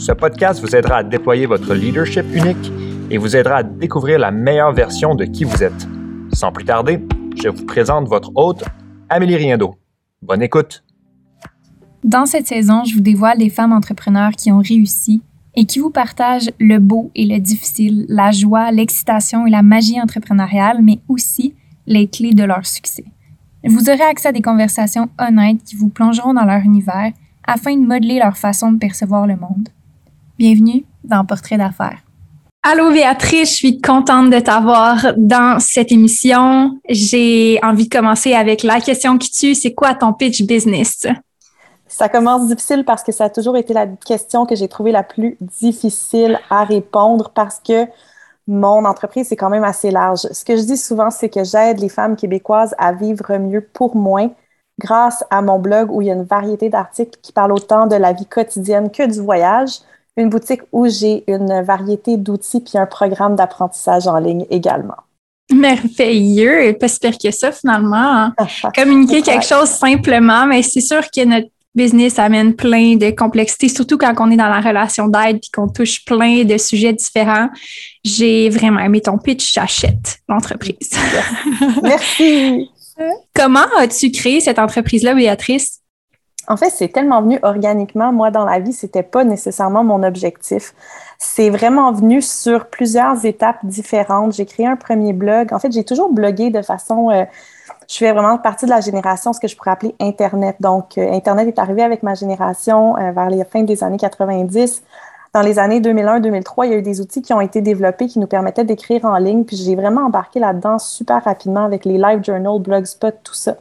ce podcast vous aidera à déployer votre leadership unique et vous aidera à découvrir la meilleure version de qui vous êtes. Sans plus tarder, je vous présente votre hôte, Amélie Riendo. Bonne écoute! Dans cette saison, je vous dévoile des femmes entrepreneurs qui ont réussi et qui vous partagent le beau et le difficile, la joie, l'excitation et la magie entrepreneuriale, mais aussi les clés de leur succès. Vous aurez accès à des conversations honnêtes qui vous plongeront dans leur univers afin de modeler leur façon de percevoir le monde. Bienvenue dans Portrait d'affaires. Allô Béatrice, je suis contente de t'avoir dans cette émission. J'ai envie de commencer avec la question qui tue, c'est quoi ton pitch business? Ça commence difficile parce que ça a toujours été la question que j'ai trouvée la plus difficile à répondre parce que mon entreprise est quand même assez large. Ce que je dis souvent, c'est que j'aide les femmes québécoises à vivre mieux pour moins grâce à mon blog où il y a une variété d'articles qui parlent autant de la vie quotidienne que du voyage une boutique où j'ai une variété d'outils puis un programme d'apprentissage en ligne également. Merveilleux, pas si pire que ça finalement. Hein. Communiquer quelque chose simplement, mais c'est sûr que notre business amène plein de complexités, surtout quand on est dans la relation d'aide et qu'on touche plein de sujets différents. J'ai vraiment aimé ton pitch, j'achète l'entreprise. Merci. Comment as-tu créé cette entreprise-là, Béatrice? En fait, c'est tellement venu organiquement. Moi, dans la vie, c'était pas nécessairement mon objectif. C'est vraiment venu sur plusieurs étapes différentes. J'ai créé un premier blog. En fait, j'ai toujours blogué de façon. Euh, je fais vraiment partie de la génération, ce que je pourrais appeler Internet. Donc, euh, Internet est arrivé avec ma génération euh, vers les fins des années 90. Dans les années 2001-2003, il y a eu des outils qui ont été développés qui nous permettaient d'écrire en ligne. Puis j'ai vraiment embarqué là-dedans super rapidement avec les live journals, blogspot, tout ça.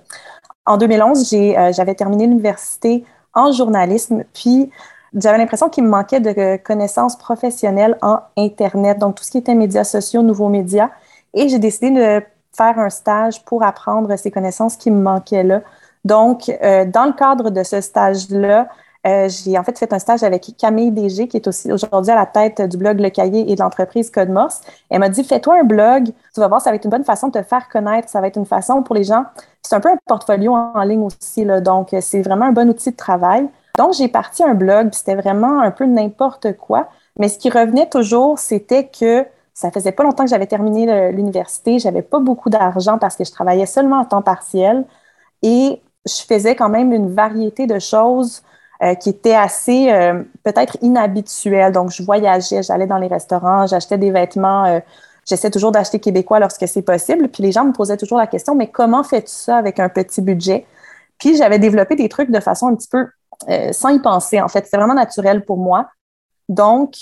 En 2011, euh, j'avais terminé l'université en journalisme, puis j'avais l'impression qu'il me manquait de connaissances professionnelles en Internet, donc tout ce qui était médias sociaux, nouveaux médias. Et j'ai décidé de faire un stage pour apprendre ces connaissances qui me manquaient là. Donc, euh, dans le cadre de ce stage-là, euh, j'ai en fait fait un stage avec Camille DG, qui est aussi aujourd'hui à la tête du blog Le Cahier et de l'entreprise Code Morse. Elle m'a dit Fais-toi un blog, tu vas voir, ça va être une bonne façon de te faire connaître, ça va être une façon pour les gens. C'est un peu un portfolio en ligne aussi, donc c'est vraiment un bon outil de travail. Donc, j'ai parti un blog, c'était vraiment un peu n'importe quoi. Mais ce qui revenait toujours, c'était que ça faisait pas longtemps que j'avais terminé l'université, j'avais pas beaucoup d'argent parce que je travaillais seulement en temps partiel et je faisais quand même une variété de choses euh, qui était assez euh, peut-être inhabituel. Donc, je voyageais, j'allais dans les restaurants, j'achetais des vêtements. Euh, j'essaie toujours d'acheter québécois lorsque c'est possible. Puis les gens me posaient toujours la question, mais comment fais-tu ça avec un petit budget? Puis j'avais développé des trucs de façon un petit peu sans y penser. En fait, c'était vraiment naturel pour moi. Donc,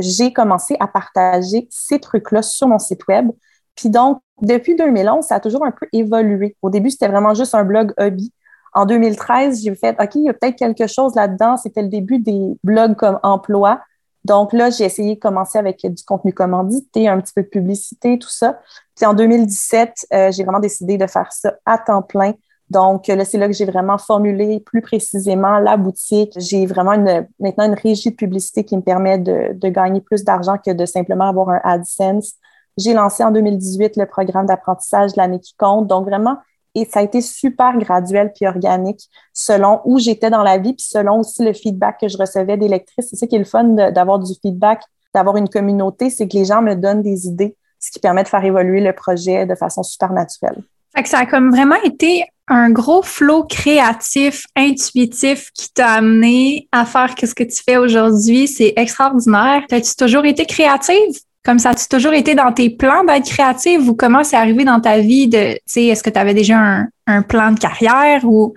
j'ai commencé à partager ces trucs-là sur mon site web. Puis donc, depuis 2011, ça a toujours un peu évolué. Au début, c'était vraiment juste un blog hobby. En 2013, j'ai fait, OK, il y a peut-être quelque chose là-dedans. C'était le début des blogs comme emploi. Donc là, j'ai essayé de commencer avec du contenu commandité, un petit peu de publicité, tout ça. Puis en 2017, euh, j'ai vraiment décidé de faire ça à temps plein. Donc là, c'est là que j'ai vraiment formulé plus précisément la boutique. J'ai vraiment maintenant une régie de publicité qui me permet de, de gagner plus d'argent que de simplement avoir un AdSense. J'ai lancé en 2018 le programme d'apprentissage de l'année qui compte. Donc vraiment, et ça a été super graduel puis organique selon où j'étais dans la vie, puis selon aussi le feedback que je recevais des lectrices. C'est ça qui est le fun d'avoir du feedback, d'avoir une communauté, c'est que les gens me donnent des idées, ce qui permet de faire évoluer le projet de façon super naturelle. Fait que ça a comme vraiment été un gros flot créatif, intuitif qui t'a amené à faire ce que tu fais aujourd'hui. C'est extraordinaire. As-tu toujours été créative? Comme ça, as-tu toujours été dans tes plans d'être créative ou comment c'est arrivé dans ta vie de, tu sais, est-ce que tu avais déjà un, plan de carrière ou?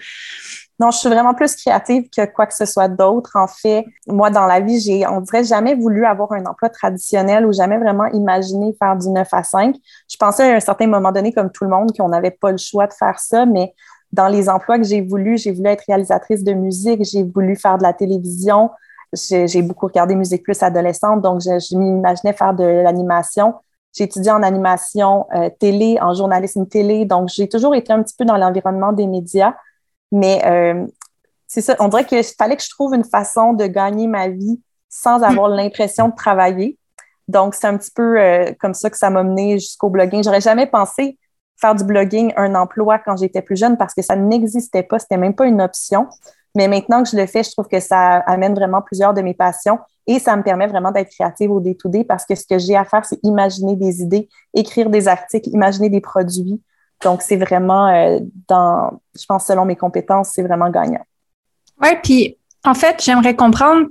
Non, je suis vraiment plus créative que quoi que ce soit d'autre. En fait, moi, dans la vie, j'ai, on dirait, jamais voulu avoir un emploi traditionnel ou jamais vraiment imaginé faire du 9 à 5. Je pensais à un certain moment donné, comme tout le monde, qu'on n'avait pas le choix de faire ça, mais dans les emplois que j'ai voulu, j'ai voulu être réalisatrice de musique, j'ai voulu faire de la télévision, j'ai beaucoup regardé Musique Plus adolescente, donc je, m'imaginais faire de l'animation. J'ai étudié en animation euh, télé, en journalisme télé, donc j'ai toujours été un petit peu dans l'environnement des médias. Mais euh, c'est ça, on dirait qu'il fallait que je trouve une façon de gagner ma vie sans avoir l'impression de travailler. Donc, c'est un petit peu euh, comme ça que ça m'a mené jusqu'au blogging. J'aurais jamais pensé faire du blogging un emploi quand j'étais plus jeune parce que ça n'existait pas, c'était même pas une option. Mais maintenant que je le fais, je trouve que ça amène vraiment plusieurs de mes passions et ça me permet vraiment d'être créative au day-to-day parce que ce que j'ai à faire, c'est imaginer des idées, écrire des articles, imaginer des produits. Donc, c'est vraiment, euh, dans, je pense, selon mes compétences, c'est vraiment gagnant. Oui, puis en fait, j'aimerais comprendre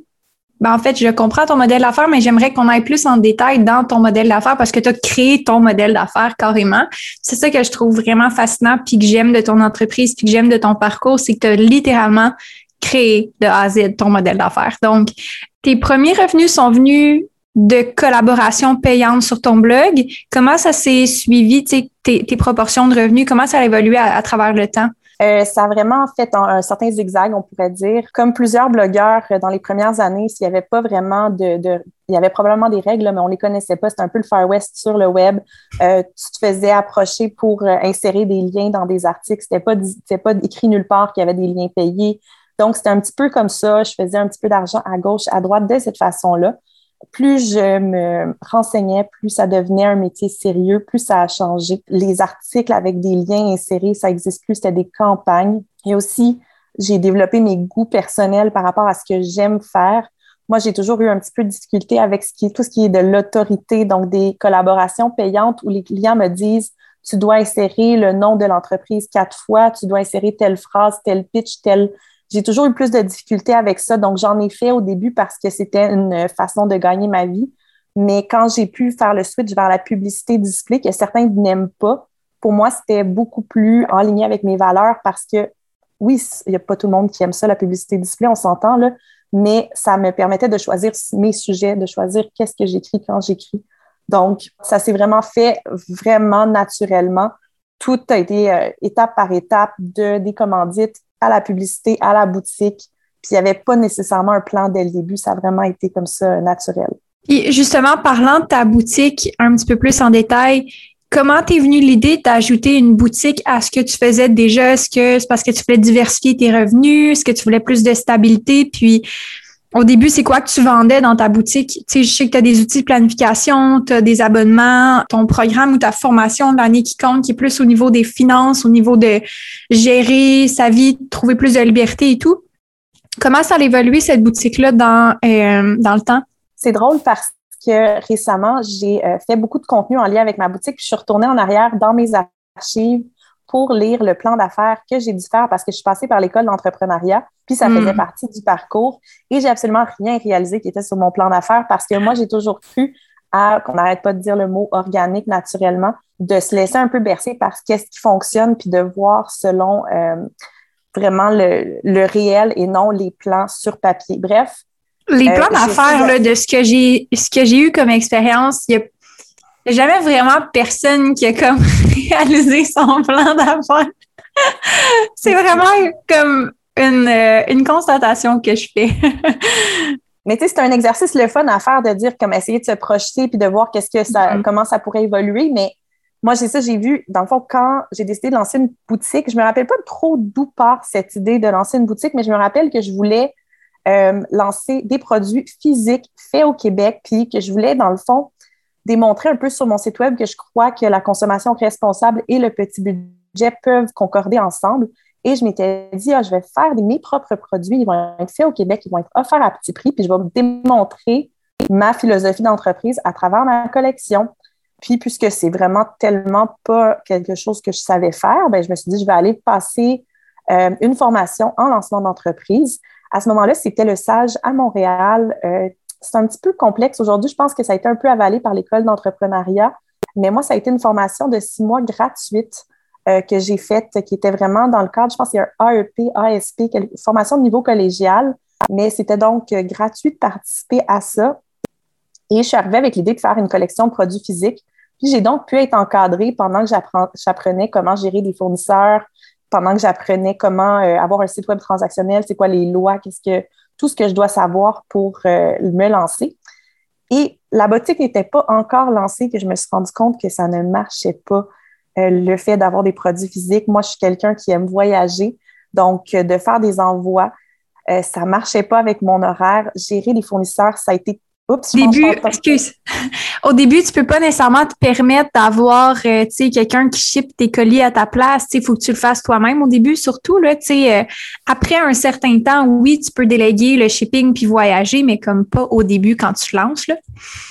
ben, en fait, je comprends ton modèle d'affaires, mais j'aimerais qu'on aille plus en détail dans ton modèle d'affaires parce que tu as créé ton modèle d'affaires carrément. C'est ça que je trouve vraiment fascinant puis que j'aime de ton entreprise puis que j'aime de ton parcours, c'est que tu as littéralement créé de A à Z ton modèle d'affaires. Donc, tes premiers revenus sont venus de collaboration payante sur ton blog. Comment ça s'est suivi, tes, tes proportions de revenus? Comment ça a évolué à travers le temps? Euh, ça a vraiment fait un, certain zigzag, on pourrait dire. Comme plusieurs blogueurs euh, dans les premières années, s'il n'y avait pas vraiment de, Il y avait probablement des règles, mais on ne les connaissait pas. C'était un peu le Far West sur le web. Euh, tu te faisais approcher pour insérer des liens dans des articles. C'était pas, pas écrit nulle part qu'il y avait des liens payés. Donc, c'était un petit peu comme ça. Je faisais un petit peu d'argent à gauche, à droite de cette façon-là plus je me renseignais, plus ça devenait un métier sérieux, plus ça a changé. Les articles avec des liens insérés, ça existe plus, c'était des campagnes. Et aussi, j'ai développé mes goûts personnels par rapport à ce que j'aime faire. Moi, j'ai toujours eu un petit peu de difficulté avec tout ce qui est de l'autorité, donc des collaborations payantes où les clients me disent tu dois insérer le nom de l'entreprise quatre fois, tu dois insérer telle phrase, tel pitch, tel j'ai toujours eu plus de difficultés avec ça. Donc, j'en ai fait au début parce que c'était une façon de gagner ma vie. Mais quand j'ai pu faire le switch vers la publicité display, que certains n'aiment pas, pour moi, c'était beaucoup plus en ligne avec mes valeurs parce que, oui, il n'y a pas tout le monde qui aime ça, la publicité display, on s'entend, là, mais ça me permettait de choisir mes sujets, de choisir qu'est-ce que j'écris quand j'écris. Donc, ça s'est vraiment fait vraiment naturellement. Tout a été euh, étape par étape de des commandites à la publicité, à la boutique. Puis il n'y avait pas nécessairement un plan dès le début. Ça a vraiment été comme ça naturel. Et justement, parlant de ta boutique un petit peu plus en détail, comment t'es venue l'idée d'ajouter une boutique à ce que tu faisais déjà? Est-ce que c'est parce que tu voulais diversifier tes revenus? Est-ce que tu voulais plus de stabilité? Puis, au début, c'est quoi que tu vendais dans ta boutique? Tu sais, je sais que tu as des outils de planification, tu as des abonnements, ton programme ou ta formation de l'année qui compte, qui est plus au niveau des finances, au niveau de gérer sa vie, trouver plus de liberté et tout. Comment ça a évolué cette boutique-là dans, euh, dans le temps? C'est drôle parce que récemment, j'ai euh, fait beaucoup de contenu en lien avec ma boutique, puis je suis retournée en arrière dans mes archives pour lire le plan d'affaires que j'ai dû faire parce que je suis passée par l'école d'entrepreneuriat, puis ça faisait hmm. partie du parcours et j'ai absolument rien réalisé qui était sur mon plan d'affaires parce que moi, j'ai toujours cru à, qu'on n'arrête pas de dire le mot organique naturellement, de se laisser un peu bercer par qu'est-ce qui fonctionne puis de voir selon euh, vraiment le, le, réel et non les plans sur papier. Bref. Les plans euh, d'affaires, de ce que j'ai ce que j'ai eu comme expérience, il y a n'y a jamais vraiment personne qui a comme réalisé son plan d'affaires. c'est vraiment comme une, euh, une, constatation que je fais. Mais tu sais, c'est un exercice le fun à faire de dire comme essayer de se projeter puis de voir qu'est-ce que ça, mm-hmm. comment ça pourrait évoluer. Mais moi, j'ai ça, j'ai vu, dans le fond, quand j'ai décidé de lancer une boutique, je me rappelle pas trop d'où part cette idée de lancer une boutique, mais je me rappelle que je voulais euh, lancer des produits physiques faits au Québec, puis que je voulais, dans le fond, démontrer un peu sur mon site web que je crois que la consommation responsable et le petit budget peuvent concorder ensemble. Et je m'étais dit, ah, je vais faire mes propres produits, ils vont être faits au Québec, ils vont être offerts à petit prix, puis je vais démontrer ma philosophie d'entreprise à travers ma collection. Puis, puisque c'est vraiment tellement pas quelque chose que je savais faire, ben, je me suis dit, je vais aller passer euh, une formation en lancement d'entreprise. À ce moment-là, c'était le SAGE à Montréal euh, c'est un petit peu complexe. Aujourd'hui, je pense que ça a été un peu avalé par l'école d'entrepreneuriat, mais moi, ça a été une formation de six mois gratuite euh, que j'ai faite, qui était vraiment dans le cadre, je pense a un AEP, ASP, formation de niveau collégial, mais c'était donc euh, gratuit de participer à ça. Et je suis arrivée avec l'idée de faire une collection de produits physiques. Puis j'ai donc pu être encadrée pendant que j'apprenais comment gérer des fournisseurs, pendant que j'apprenais comment euh, avoir un site web transactionnel, c'est quoi les lois, qu'est-ce que tout ce que je dois savoir pour euh, me lancer. Et la boutique n'était pas encore lancée que je me suis rendu compte que ça ne marchait pas, euh, le fait d'avoir des produits physiques. Moi, je suis quelqu'un qui aime voyager, donc de faire des envois, ça ne marchait pas avec mon horaire. Gérer les fournisseurs, ça a été Oups, début, excuse. Au début, tu peux pas nécessairement te permettre d'avoir, euh, quelqu'un qui ship tes colis à ta place. Tu il faut que tu le fasses toi-même au début, surtout, là, euh, après un certain temps, oui, tu peux déléguer le shipping puis voyager, mais comme pas au début quand tu lances, là.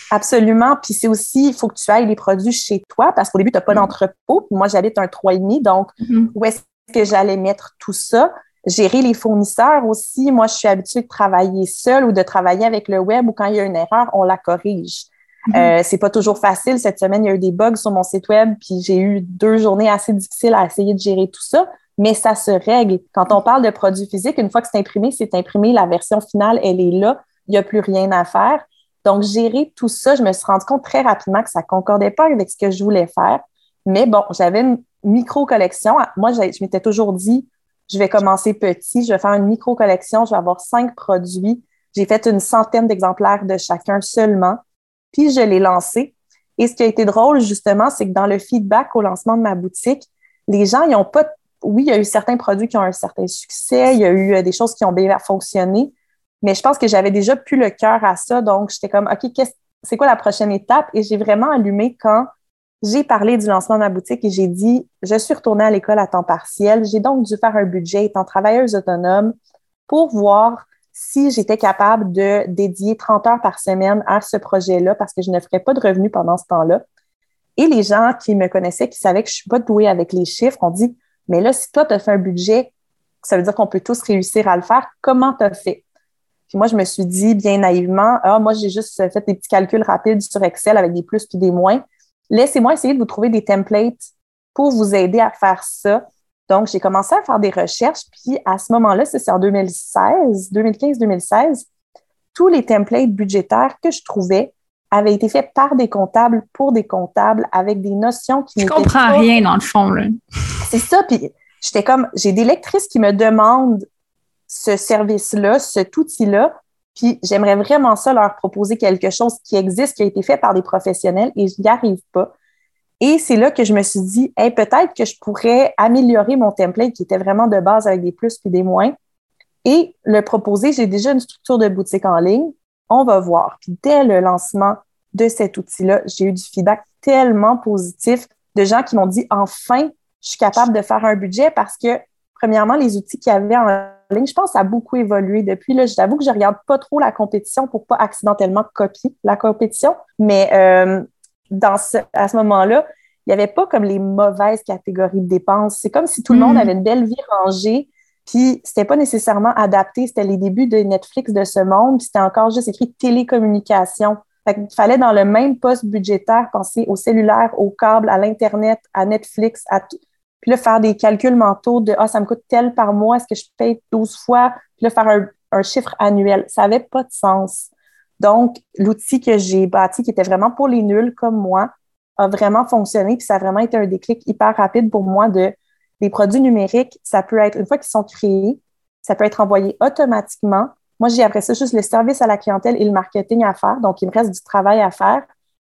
Absolument. Puis c'est aussi, il faut que tu ailles les produits chez toi parce qu'au début, tu n'as pas mm. d'entrepôt. Moi, j'habite un 3,5, donc mm-hmm. où est-ce que j'allais mettre tout ça? Gérer les fournisseurs aussi. Moi, je suis habituée de travailler seule ou de travailler avec le web ou quand il y a une erreur, on la corrige. Mm-hmm. Euh, c'est pas toujours facile. Cette semaine, il y a eu des bugs sur mon site web, puis j'ai eu deux journées assez difficiles à essayer de gérer tout ça, mais ça se règle. Quand on parle de produits physiques, une fois que c'est imprimé, c'est imprimé, la version finale, elle est là, il n'y a plus rien à faire. Donc, gérer tout ça, je me suis rendu compte très rapidement que ça concordait pas avec ce que je voulais faire. Mais bon, j'avais une micro-collection. Moi, je m'étais toujours dit, je vais commencer petit, je vais faire une micro-collection, je vais avoir cinq produits. J'ai fait une centaine d'exemplaires de chacun seulement, puis je l'ai lancé. Et ce qui a été drôle, justement, c'est que dans le feedback au lancement de ma boutique, les gens, ils n'ont pas. Oui, il y a eu certains produits qui ont un certain succès, il y a eu euh, des choses qui ont bien fonctionné, mais je pense que j'avais déjà plus le cœur à ça. Donc, j'étais comme, OK, c'est quoi la prochaine étape? Et j'ai vraiment allumé quand j'ai parlé du lancement de ma boutique et j'ai dit, je suis retournée à l'école à temps partiel. J'ai donc dû faire un budget étant travailleuse autonome pour voir si j'étais capable de dédier 30 heures par semaine à ce projet-là parce que je ne ferais pas de revenus pendant ce temps-là. Et les gens qui me connaissaient, qui savaient que je ne suis pas douée avec les chiffres, ont dit, mais là, si toi, tu as fait un budget, ça veut dire qu'on peut tous réussir à le faire. Comment tu as fait? Puis moi, je me suis dit bien naïvement, ah, moi, j'ai juste fait des petits calculs rapides sur Excel avec des plus puis des moins laissez-moi essayer de vous trouver des templates pour vous aider à faire ça. Donc, j'ai commencé à faire des recherches, puis à ce moment-là, c'est en 2016, 2015-2016, tous les templates budgétaires que je trouvais avaient été faits par des comptables pour des comptables avec des notions qui Je comprends rien dans le fond. C'est ça, puis j'étais comme, j'ai des lectrices qui me demandent ce service-là, cet outil-là, puis j'aimerais vraiment ça leur proposer quelque chose qui existe, qui a été fait par des professionnels et je n'y arrive pas. Et c'est là que je me suis dit, hey, peut-être que je pourrais améliorer mon template qui était vraiment de base avec des plus puis des moins et le proposer. J'ai déjà une structure de boutique en ligne. On va voir. Puis dès le lancement de cet outil-là, j'ai eu du feedback tellement positif de gens qui m'ont dit, enfin, je suis capable de faire un budget parce que, premièrement, les outils qu'il y avait en je pense, ça a beaucoup évolué depuis. Là, j'avoue que je regarde pas trop la compétition pour pas accidentellement copier la compétition, mais euh, dans à ce moment-là, il n'y avait pas comme les mauvaises catégories de dépenses. C'est comme si tout le monde mm. avait une belle vie rangée, puis c'était pas nécessairement adapté. C'était les débuts de Netflix de ce monde, puis c'était encore juste écrit télécommunication. il fallait dans le même poste budgétaire penser au cellulaire, au câble, à l'Internet, à Netflix, à tout puis là, faire des calculs mentaux de Ah, ça me coûte tel par mois, est-ce que je paye 12 fois? Puis là, faire un, chiffre annuel. Ça n'avait pas de sens. Donc, l'outil que j'ai bâti, qui était vraiment pour les nuls comme moi, a vraiment fonctionné. Puis ça a vraiment été un déclic hyper rapide pour moi de les produits numériques. Ça peut être, une fois qu'ils sont créés, ça peut être envoyé automatiquement. Moi, j'ai après ça juste le service à la clientèle et le marketing à faire. Donc, il me reste du travail à faire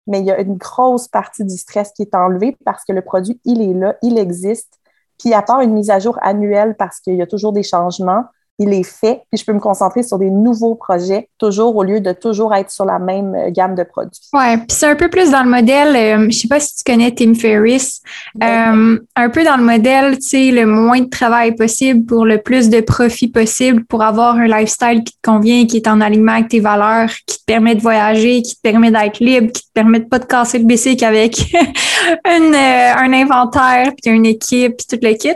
mais il y a une grosse partie du stress qui est enlevée parce que le produit, il est là, il existe. Puis à part une mise à jour annuelle parce qu'il y a toujours des changements, il est fait, puis je peux me concentrer sur des nouveaux projets, toujours au lieu de toujours être sur la même euh, gamme de produits. Oui, puis c'est un peu plus dans le modèle, euh, je sais pas si tu connais Tim Ferriss, euh, un peu dans le modèle, tu sais, le moins de travail possible pour le plus de profit possible pour avoir un lifestyle qui te convient, qui est en alignement avec tes valeurs, qui te permet de voyager, qui te permet d'être libre, qui te permet de pas te casser le bicycle avec une, un inventaire, puis une équipe, puis tout le kit.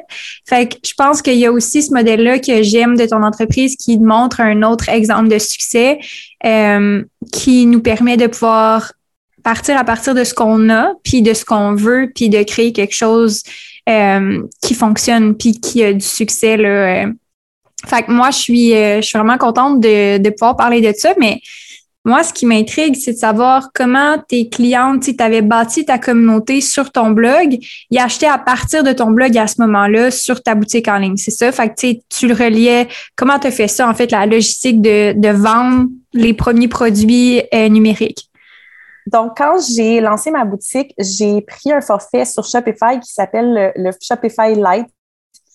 Fait que je pense qu'il y a aussi ce modèle-là que j'aime de ton entreprise qui montre un autre exemple de succès euh, qui nous permet de pouvoir partir à partir de ce qu'on a, puis de ce qu'on veut, puis de créer quelque chose euh, qui fonctionne, puis qui a du succès. Là. Fait que moi, je suis, euh, je suis vraiment contente de, de pouvoir parler de ça, mais Moi, ce qui m'intrigue, c'est de savoir comment tes clientes, tu avais bâti ta communauté sur ton blog, ils achetaient à partir de ton blog à ce moment-là sur ta boutique en ligne. C'est ça? Fait que tu le reliais. Comment tu as fait ça, en fait, la logistique de, de vendre les premiers produits euh, numériques? Donc, quand j'ai lancé ma boutique, j'ai pris un forfait sur Shopify qui s'appelle le, Shopify Lite,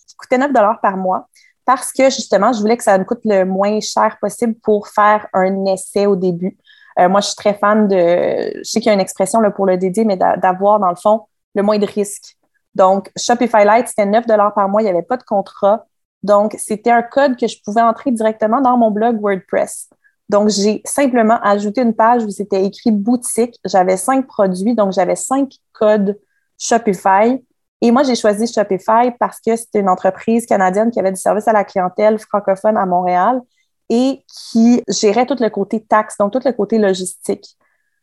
qui coûtait 9 par mois parce que justement, je voulais que ça me coûte le moins cher possible pour faire un essai au début. Euh, moi, je suis très fan de, je sais qu'il y a une expression là, pour le dédier, mais d'avoir, dans le fond, le moins de risques. Donc, Shopify Lite, c'était 9 par mois, il n'y avait pas de contrat. Donc, c'était un code que je pouvais entrer directement dans mon blog WordPress. Donc, j'ai simplement ajouté une page où c'était écrit boutique. J'avais cinq produits, donc j'avais cinq codes Shopify. Et moi, j'ai choisi Shopify parce que c'était une entreprise canadienne qui avait du service à la clientèle francophone à Montréal et qui gérait tout le côté taxe, donc tout le côté logistique.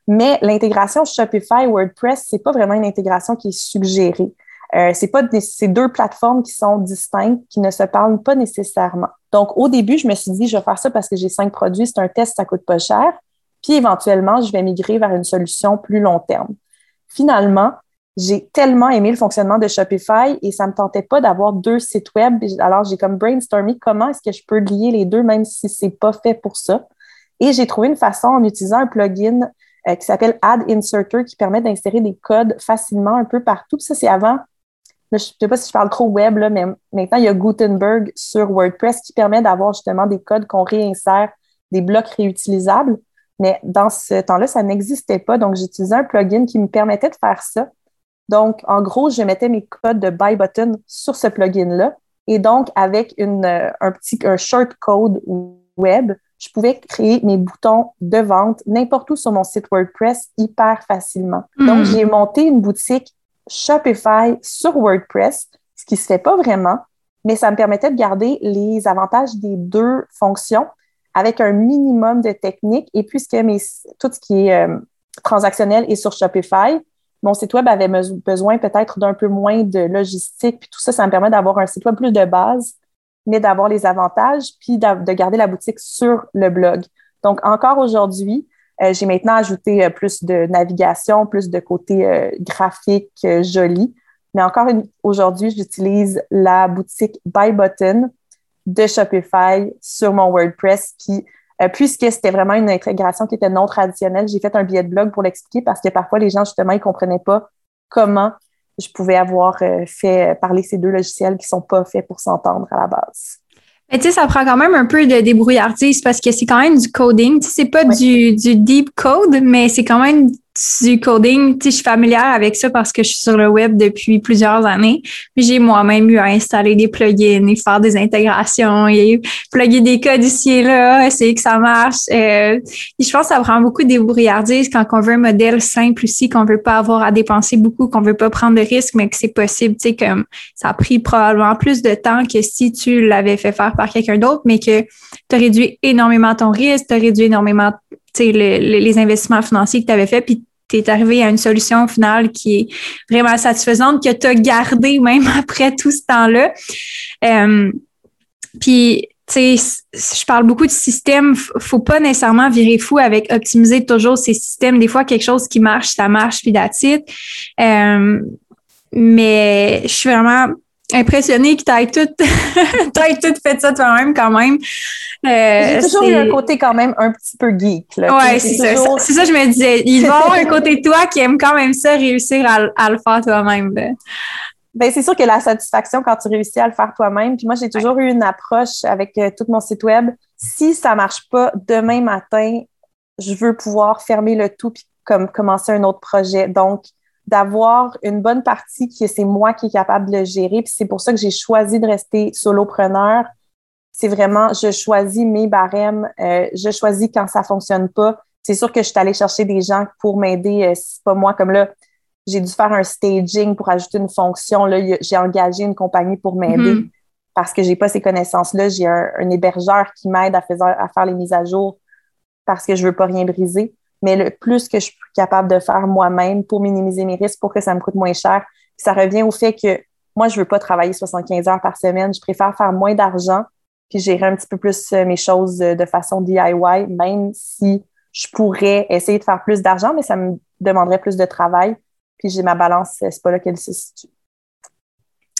Mais l'intégration Shopify WordPress, c'est pas vraiment une intégration qui est suggérée. Euh, c'est pas ces deux plateformes qui sont distinctes, qui ne se parlent pas nécessairement. Donc, au début, je me suis dit, je vais faire ça parce que j'ai cinq produits, c'est un test, ça coûte pas cher. Puis éventuellement, je vais migrer vers une solution plus long terme. Finalement, j'ai tellement aimé le fonctionnement de Shopify et ça me tentait pas d'avoir deux sites web. Alors, j'ai comme brainstormé comment est-ce que je peux lier les deux, même si c'est pas fait pour ça. Et j'ai trouvé une façon en utilisant un plugin euh, qui s'appelle Add Inserter qui permet d'insérer des codes facilement un peu partout. ça, c'est avant. je ne sais pas si je parle trop web, là, mais maintenant, il y a Gutenberg sur WordPress qui permet d'avoir justement des codes qu'on réinsère, des blocs réutilisables. Mais dans ce temps-là, ça n'existait pas. Donc, j'utilisais un plugin qui me permettait de faire ça. Donc, en gros, je mettais mes codes de buy button sur ce plugin-là. Et donc, avec une, euh, un petit un short code web, je pouvais créer mes boutons de vente n'importe où sur mon site WordPress hyper facilement. Hmm. Donc, j'ai monté une boutique Shopify sur WordPress, ce qui ne se fait pas vraiment, mais ça me permettait de garder les avantages des deux fonctions avec un minimum de technique. Et puisque mes, tout ce qui est euh, transactionnel est sur Shopify, mon site web avait besoin peut-être d'un peu moins de logistique, puis tout ça, ça me permet d'avoir un site web plus de base, mais d'avoir les avantages, puis de garder la boutique sur le blog. Donc, encore aujourd'hui, euh, j'ai maintenant ajouté euh, plus de navigation, plus de côté euh, graphique joli. Mais encore aujourd'hui, j'utilise la boutique Buy Button de Shopify sur mon WordPress. Puis euh, puisque c'était vraiment une intégration qui était non traditionnelle, j'ai fait un billet de blog pour l'expliquer parce que parfois les gens, justement, ils comprenaient pas comment je pouvais avoir euh, fait parler ces deux logiciels qui sont pas faits pour s'entendre à la base. Mais tu sais, ça prend quand même un peu de débrouillardise parce que c'est quand même du coding. Tu sais, c'est pas du, du deep code, mais c'est quand même du coding, tu sais, je suis familière avec ça parce que je suis sur le web depuis plusieurs années. J'ai moi-même eu à installer des plugins et faire des intégrations et plugger des codes ici et là, essayer que ça marche. Euh, et je pense que ça prend beaucoup de débrouillardise quand on veut un modèle simple aussi, qu'on veut pas avoir à dépenser beaucoup, qu'on veut pas prendre de risques, mais que c'est possible. Tu sais, comme ça a pris probablement plus de temps que si tu l'avais fait faire par quelqu'un d'autre, mais que tu as réduit énormément ton risque, tu as réduit énormément les investissements financiers que tu avais fait, puis tu es arrivé à une solution finale qui est vraiment satisfaisante, que tu as gardé même après tout ce temps-là. Euh, puis, tu sais, je parle beaucoup de système. Faut pas nécessairement virer fou avec optimiser toujours ces systèmes. Des fois, quelque chose qui marche, ça marche, puis d'attitude. Euh, mais je suis vraiment impressionnée que tu aies tout, tout fait ça toi-même quand même. Euh, J'ai toujours eu un côté quand même un petit peu geek. Oui, c'est ça. C'est ça, je me disais. Il va y avoir un côté de toi qui aime quand même ça, réussir à, le faire toi-même. Ben, c'est sûr que la satisfaction quand tu réussis à le faire toi-même. Puis moi, j'ai toujours eu une approche avec euh, tout mon site web. Si ça marche pas demain matin, je veux pouvoir fermer le tout puis comme commencer un autre projet. Donc, d'avoir une bonne partie qui c'est moi qui est capable de le gérer. Puis c'est pour ça que j'ai choisi de rester solopreneur. C'est vraiment, je choisis mes barèmes, euh, je choisis quand ça fonctionne pas. C'est sûr que je suis allée chercher des gens pour m'aider. Euh, c'est pas moi comme là, j'ai dû faire un staging pour ajouter une fonction. Là, j'ai engagé une compagnie pour m'aider mm-hmm. parce que j'ai pas ces connaissances-là. J'ai un, hébergeur qui m'aide à, à faire les mises à jour parce que je veux pas rien briser mais le plus que je suis capable de faire moi-même pour minimiser mes risques, pour que ça me coûte moins cher. ça revient au fait que moi, je veux pas travailler 75 heures par semaine. Je préfère faire moins d'argent puis gérer un petit peu plus euh, mes choses euh, de façon DIY, même si je pourrais essayer de faire plus d'argent, mais ça me demanderait plus de travail. Puis j'ai ma balance, c'est pas là qu'elle se situe.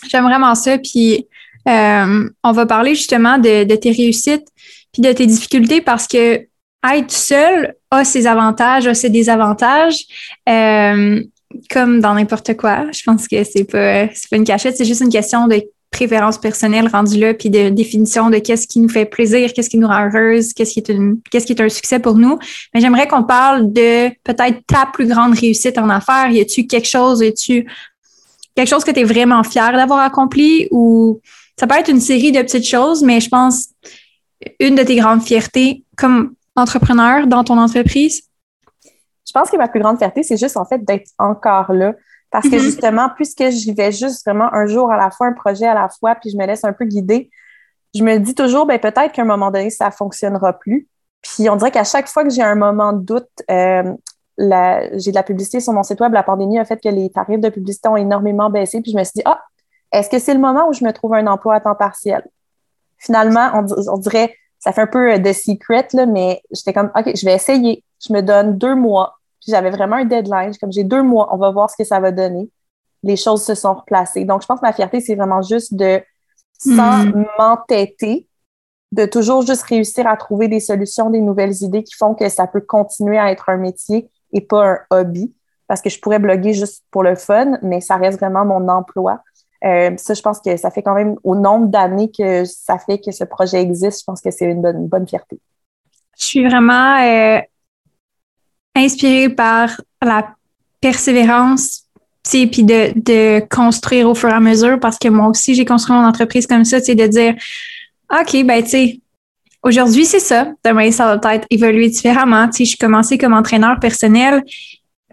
J'aime vraiment ça. Puis euh, on va parler justement de, tes réussites puis de tes difficultés parce que être seul a ses avantages, a ses désavantages. Euh, comme dans n'importe quoi. Je pense que c'est pas, pas une cachette, c'est juste une question de préférence personnelle rendue là, puis de définition de qu'est-ce qui nous fait plaisir, qu'est-ce qui nous rend heureuse, qu'est-ce qui est une, qu'est-ce qui est un succès pour nous. Mais j'aimerais qu'on parle de peut-être ta plus grande réussite en affaires. Y a-tu quelque chose, y a-tu quelque chose que tu es vraiment fier d'avoir accompli? Ou ça peut être une série de petites choses, mais je pense une de tes grandes fiertés comme entrepreneur dans ton entreprise? Je pense que ma plus grande fierté, c'est juste en fait d'être encore là. Parce que mm-hmm. justement, puisque j'y vais juste vraiment un jour à la fois, un projet à la fois, puis je me laisse un peu guider, je me dis toujours, ben peut-être qu'à un moment donné, ça ne fonctionnera plus. Puis on dirait qu'à chaque fois que j'ai un moment de doute, euh, j'ai de la publicité sur mon site web, la pandémie a fait que les tarifs de publicité ont énormément baissé. Puis je me suis dit, ah, est-ce que c'est le moment où je me trouve un emploi à temps partiel? Finalement, on, dirait, ça fait un peu de secret, là, mais j'étais comme, OK, je vais essayer. Je me donne deux mois. Puis j'avais vraiment un deadline. Comme j'ai deux mois, on va voir ce que ça va donner. Les choses se sont replacées. Donc, je pense que ma fierté, c'est vraiment juste de, sans hmm. m'entêter, de toujours juste réussir à trouver des solutions, des nouvelles idées qui font que ça peut continuer à être un métier et pas un hobby. Parce que je pourrais bloguer juste pour le fun, mais ça reste vraiment mon emploi. Euh, ça, je pense que ça fait quand même au nombre d'années que ça fait que ce projet existe, je pense que c'est une bonne, bonne fierté. Je suis vraiment euh, inspirée par la persévérance, puis de, de construire au fur et à mesure, parce que moi aussi, j'ai construit mon entreprise comme ça, de dire, OK, ben, tu sais, aujourd'hui, c'est ça. Demain, ça va peut-être évoluer différemment. Tu sais, je suis commencé comme entraîneur personnel.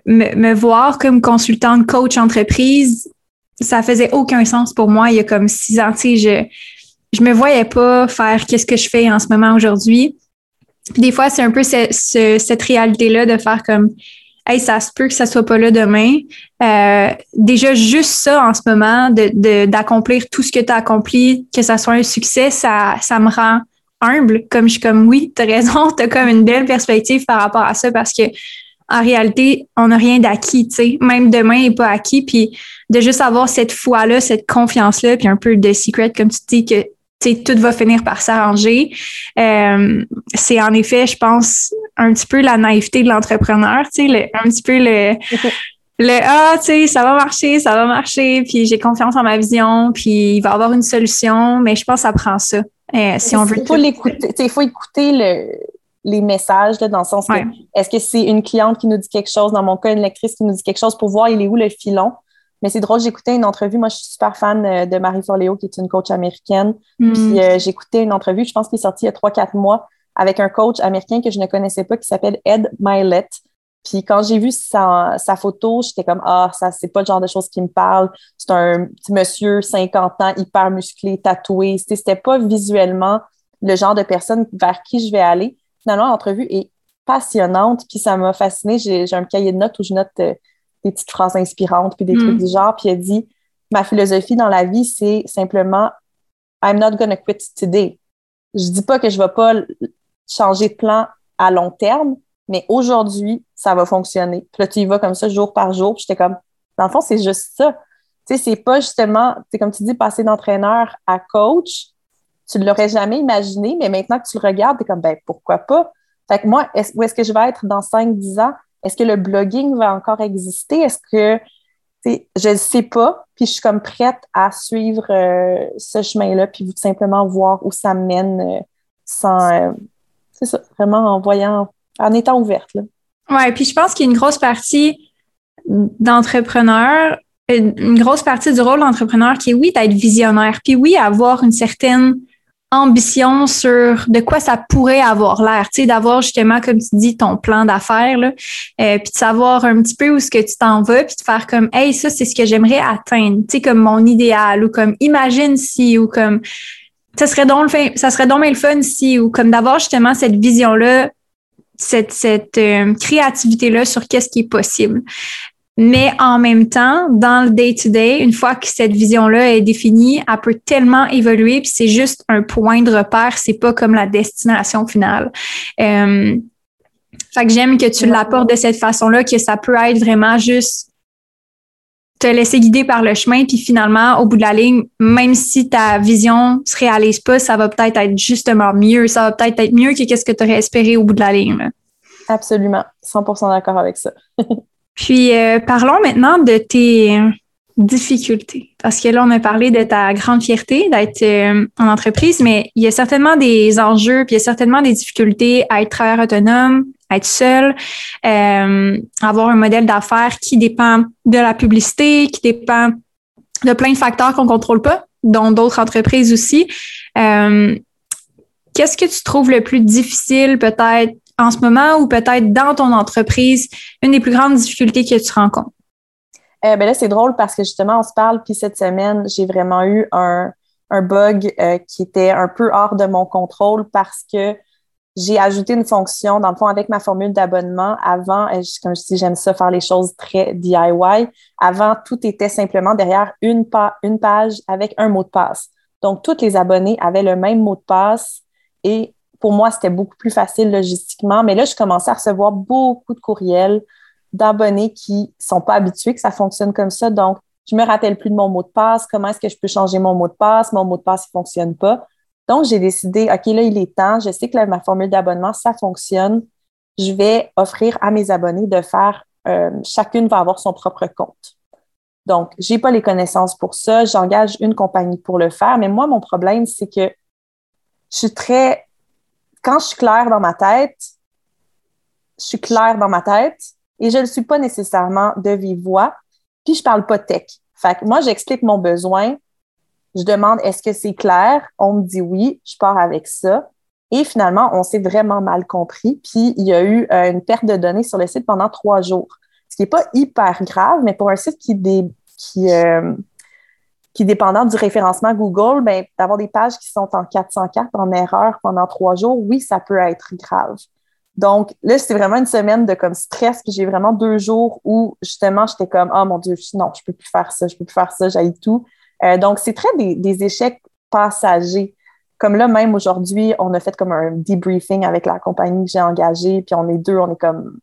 Me, me voir comme consultante coach entreprise, ça faisait aucun sens pour moi il y a comme six ans. Tu sais, je, je me voyais pas faire qu'est-ce que je fais en ce moment aujourd'hui. Des fois, c'est un peu cette réalité-là de faire comme Hey, ça se peut que ça soit pas là demain. Euh, déjà, juste ça en ce moment, d'accomplir tout ce que tu as accompli, que ça soit un succès, ça, ça me rend humble. Comme je suis comme oui, tu as raison, tu as comme une belle perspective par rapport à ça parce que en réalité, on n'a rien d'acquis, tu sais. Même demain n'est pas acquis. Puis de juste avoir cette foi-là, cette confiance-là, puis un peu de secret, comme tu dis, que tout va finir par s'arranger. Euh, c'est en effet, je pense, un petit peu la naïveté de l'entrepreneur, tu sais, un petit peu le, le ah, tu sais, ça va marcher, ça va marcher, puis j'ai confiance en ma vision, puis il va y avoir une solution, mais je pense que ça prend ça. Euh, si on veut. Il faut l'écouter, il faut écouter le, les messages dans le sens que est-ce que c'est une cliente qui nous dit quelque chose, dans mon cas, une lectrice qui nous dit quelque chose pour voir il est où le filon. Mais c'est drôle, j'écoutais une entrevue. Moi, je suis super fan euh, de Marie Forleo, qui est une coach américaine. Mm. Puis euh, j'écoutais une entrevue, je pense qu'il est sorti il y a 3-4 mois, avec un coach américain que je ne connaissais pas, qui s'appelle Ed Milet. Puis quand j'ai vu sa, sa photo, j'étais comme Ah, ça, c'est pas le genre de choses qui me parle. C'est un petit monsieur, 50 ans, hyper musclé, tatoué. C'était pas visuellement le genre de personne vers qui je vais aller finalement, l'entrevue est passionnante, puis ça m'a fascinée. J'ai un cahier de notes où je note euh, des petites phrases inspirantes, puis des trucs mm. du genre. Puis elle dit Ma philosophie dans la vie, c'est simplement I'm not gonna quit today. Je dis pas que je vais pas changer de plan à long terme, mais aujourd'hui, ça va fonctionner. Puis là, tu y vas comme ça jour par jour. Puis j'étais comme, dans le fond, c'est juste ça. Tu sais, c'est pas justement, c'est comme tu dis, passer d'entraîneur à coach tu ne l'aurais jamais imaginé, mais maintenant que tu le regardes, tu es comme, ben, pourquoi pas? Fait que moi, où est-ce que je vais être dans 5-10 ans? Est-ce que le blogging va encore exister? Est-ce que, je ne sais pas, puis je suis comme prête à suivre euh, ce chemin-là, puis tout simplement voir où ça mène euh, sans, euh, c'est ça, vraiment en voyant, en étant ouverte. Là. Ouais, puis je pense qu'il y a une grosse partie d'entrepreneurs, une grosse partie du rôle d'entrepreneur qui est, oui, d'être visionnaire, puis oui, avoir une certaine ambition sur de quoi ça pourrait avoir l'air, tu sais, d'avoir justement, comme tu dis, ton plan d'affaires, euh, puis de savoir un petit peu où ce que tu t'en vas, puis de faire comme, hey, ça, c'est ce que j'aimerais atteindre, tu sais, comme mon idéal, ou comme, imagine si, ou comme, ça serait donc le, ça serait donc le fun si, ou comme d'avoir justement cette vision-là, cette, cette euh, créativité-là sur qu'est-ce qui est possible. Mais en même temps, dans le day-to-day, une fois que cette vision-là est définie, elle peut tellement évoluer, puis c'est juste un point de repère, c'est pas comme la destination finale. Euh, Fait que j'aime que tu l'apportes de cette façon-là, que ça peut être vraiment juste te laisser guider par le chemin, puis finalement, au bout de la ligne, même si ta vision se réalise pas, ça va peut-être être justement mieux. Ça va peut-être être mieux que ce que tu aurais espéré au bout de la ligne. Absolument. 100% d'accord avec ça. puis, euh, parlons maintenant de tes difficultés. Parce que là, on a parlé de ta grande fierté d'être euh, en entreprise, mais il y a certainement des enjeux, puis il y a certainement des difficultés à être travailleur autonome, être seul, euh, avoir un modèle d'affaires qui dépend de la publicité, qui dépend de plein de facteurs qu'on contrôle pas, dont d'autres entreprises aussi. Euh, qu'est-ce que tu trouves le plus difficile peut-être en ce moment ou peut-être dans ton entreprise, une des plus grandes difficultés que tu rencontres? Euh, ben là, c'est drôle parce que justement, on se parle, puis cette semaine, j'ai vraiment eu un, un bug euh, qui était un peu hors de mon contrôle parce que j'ai ajouté une fonction, dans le fond, avec ma formule d'abonnement. Avant, euh, comme je dis, j'aime ça faire les choses très DIY. Avant, tout était simplement derrière une, une page avec un mot de passe. Donc, tous les abonnés avaient le même mot de passe et pour moi, c'était beaucoup plus facile logistiquement. Mais là, je commençais à recevoir beaucoup de courriels d'abonnés qui sont pas habitués que ça fonctionne comme ça. Donc, je me rappelle plus de mon mot de passe. Comment est-ce que je peux changer mon mot de passe? Mon mot de passe, il fonctionne pas. Donc, j'ai décidé, OK, là, il est temps. Je sais que ma formule d'abonnement, ça fonctionne. Je vais offrir à mes abonnés de faire, euh, chacune va avoir son propre compte. Donc, j'ai pas les connaissances pour ça. J'engage une compagnie pour le faire. Mais moi, mon problème, c'est que je suis très, quand je suis claire dans ma tête, je suis claire dans ma tête, et je ne le suis pas nécessairement de vive voix. Puis je parle pas tech. Fait que moi, j'explique mon besoin. Je demande est-ce que c'est clair? On me dit oui, je pars avec ça. Et finalement, on s'est vraiment mal compris. Puis il y a eu euh, une perte de données sur le site pendant trois jours. Ce qui n'est pas hyper grave, mais pour un site qui, qui, euh, qui est dépendant du référencement Google, ben, d'avoir des pages qui sont en 404 en erreur pendant trois jours, oui, ça peut être grave. Donc là, c'était vraiment une semaine de comme stress, puis j'ai vraiment deux jours où justement j'étais comme oh mon dieu, non, je peux plus faire ça, je peux plus faire ça, j'aille tout. Euh, donc c'est très des, échecs passagers. Comme là même aujourd'hui, on a fait comme un debriefing avec la compagnie que j'ai engagée, puis on est deux, on est comme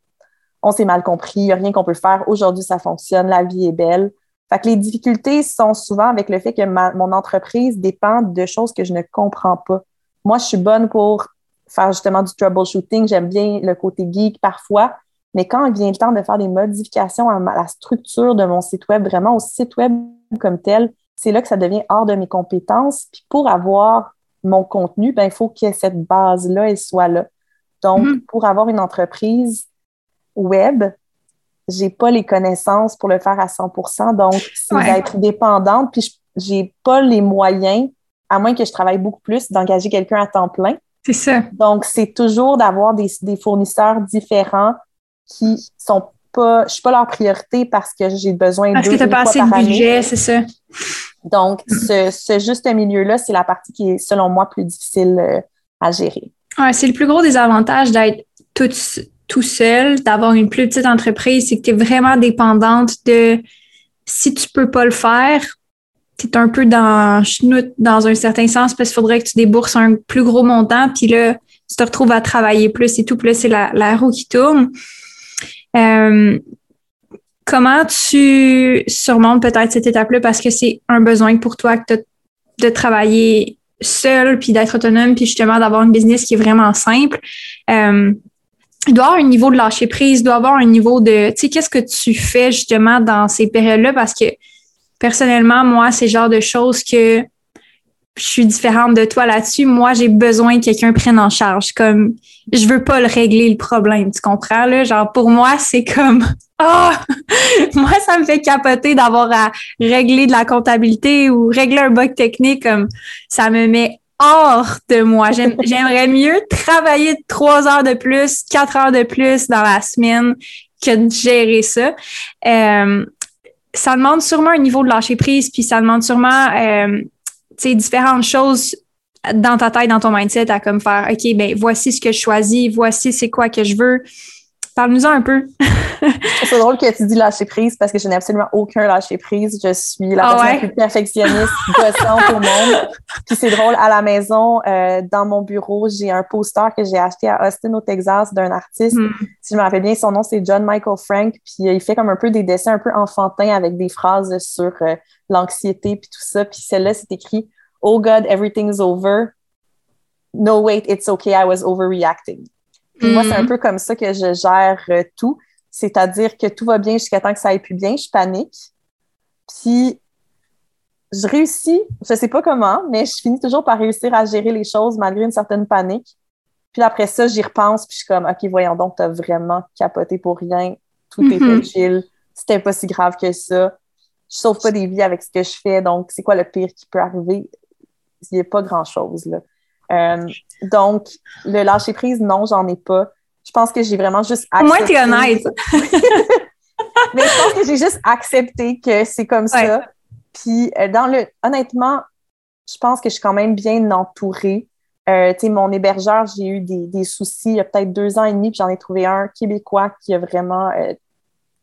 on s'est mal compris, il n'y a rien qu'on peut faire. Aujourd'hui, ça fonctionne, la vie est belle. Fait que les difficultés sont souvent avec le fait que mon entreprise dépend de choses que je ne comprends pas. Moi, je suis bonne pour faire justement du troubleshooting. J'aime bien le côté geek parfois. Mais quand il vient le temps de faire des modifications à la structure de mon site web, vraiment au site web comme tel, c'est là que ça devient hors de mes compétences. Puis pour avoir mon contenu, ben, il faut que cette base-là, elle soit là. Donc, mm-hmm. pour avoir une entreprise web, j'ai pas les connaissances pour le faire à 100% Donc, c'est d'être dépendante. Puis, j'ai pas les moyens, à moins que je travaille beaucoup plus, d'engager quelqu'un à temps plein. C'est ça. Donc, c'est toujours d'avoir des, fournisseurs différents qui sont pas, je suis pas leur priorité parce que j'ai besoin de. Parce que tu as pas assez de budget, c'est ça. Donc, ce, juste milieu-là, c'est la partie qui est, selon moi, plus difficile euh, à gérer. Ouais, c'est le plus gros désavantage d'être tout, tout seul, d'avoir une plus petite entreprise, c'est que tu es vraiment dépendante de si tu peux pas le faire, tu es un peu dans chenoute dans un certain sens parce qu'il faudrait que tu débourses un plus gros montant, puis là, tu te retrouves à travailler plus et tout, puis là, c'est la, la, roue qui tourne. Euh, comment tu surmontes peut-être cette étape-là parce que c'est un besoin pour toi que de travailler seul, puis d'être autonome, puis justement d'avoir une business qui est vraiment simple. Euh, il doit avoir un niveau de lâcher prise, il doit avoir un niveau de, tu sais, qu'est-ce que tu fais justement dans ces périodes-là? Parce que personnellement, moi, c'est le genre de choses que je suis différente de toi là-dessus. Moi, j'ai besoin que quelqu'un prenne en charge. Comme, je veux pas le régler le problème. Tu comprends, là? Genre, pour moi, c'est comme, ah! moi, ça me fait capoter d'avoir à régler de la comptabilité ou régler un bug technique. Comme, ça me met hors de moi. J'aimerais mieux travailler trois heures de plus, quatre heures de plus dans la semaine que de gérer ça. Euh, ça demande sûrement un niveau de lâcher prise, puis ça demande sûrement euh, différentes choses dans ta tête, dans ton mindset, à comme faire OK, ben voici ce que je choisis, voici c'est quoi que je veux. Parle-nous-en un peu. c'est drôle que tu dis lâcher prise parce que je n'ai absolument aucun lâcher prise. Je suis la ah personne la plus perfectionniste gossante au monde. Puis c'est drôle, à la maison, euh, dans mon bureau, j'ai un poster que j'ai acheté à Austin, au Texas, d'un artiste. Hmm. Si je me rappelle bien, son nom, c'est John Michael Frank. Puis euh, il fait comme un peu des dessins un peu enfantins avec des phrases sur euh, l'anxiété puis tout ça. Puis celle-là, c'est écrit « Oh God, everything's over. No, wait, it's okay, I was overreacting. » moi, c'est un mm-hmm. peu comme ça que je gère euh, tout. C'est-à-dire que tout va bien jusqu'à temps que ça aille plus bien, je panique. Puis, je réussis, je sais pas comment, mais je finis toujours par réussir à gérer les choses malgré une certaine panique. Puis après ça, j'y repense, puis je suis comme, OK, voyons donc, t'as vraiment capoté pour rien. Tout est -hmm. était chill. C'était pas si grave que ça. Je sauve pas des vies avec ce que je fais, donc c'est quoi le pire qui peut arriver? Il n'y a pas grand-chose, là. Euh, donc, le lâcher prise, non, j'en ai pas. Je pense que j'ai vraiment juste accepté. Moi, t'es honnête. Mais je pense que j'ai juste accepté que c'est comme ça. Puis, euh, dans le, honnêtement, je pense que je suis quand même bien entourée. Euh, tu sais, mon hébergeur, j'ai eu des, des, soucis il y a peut-être deux ans et demi, puis j'en ai trouvé un québécois qui a vraiment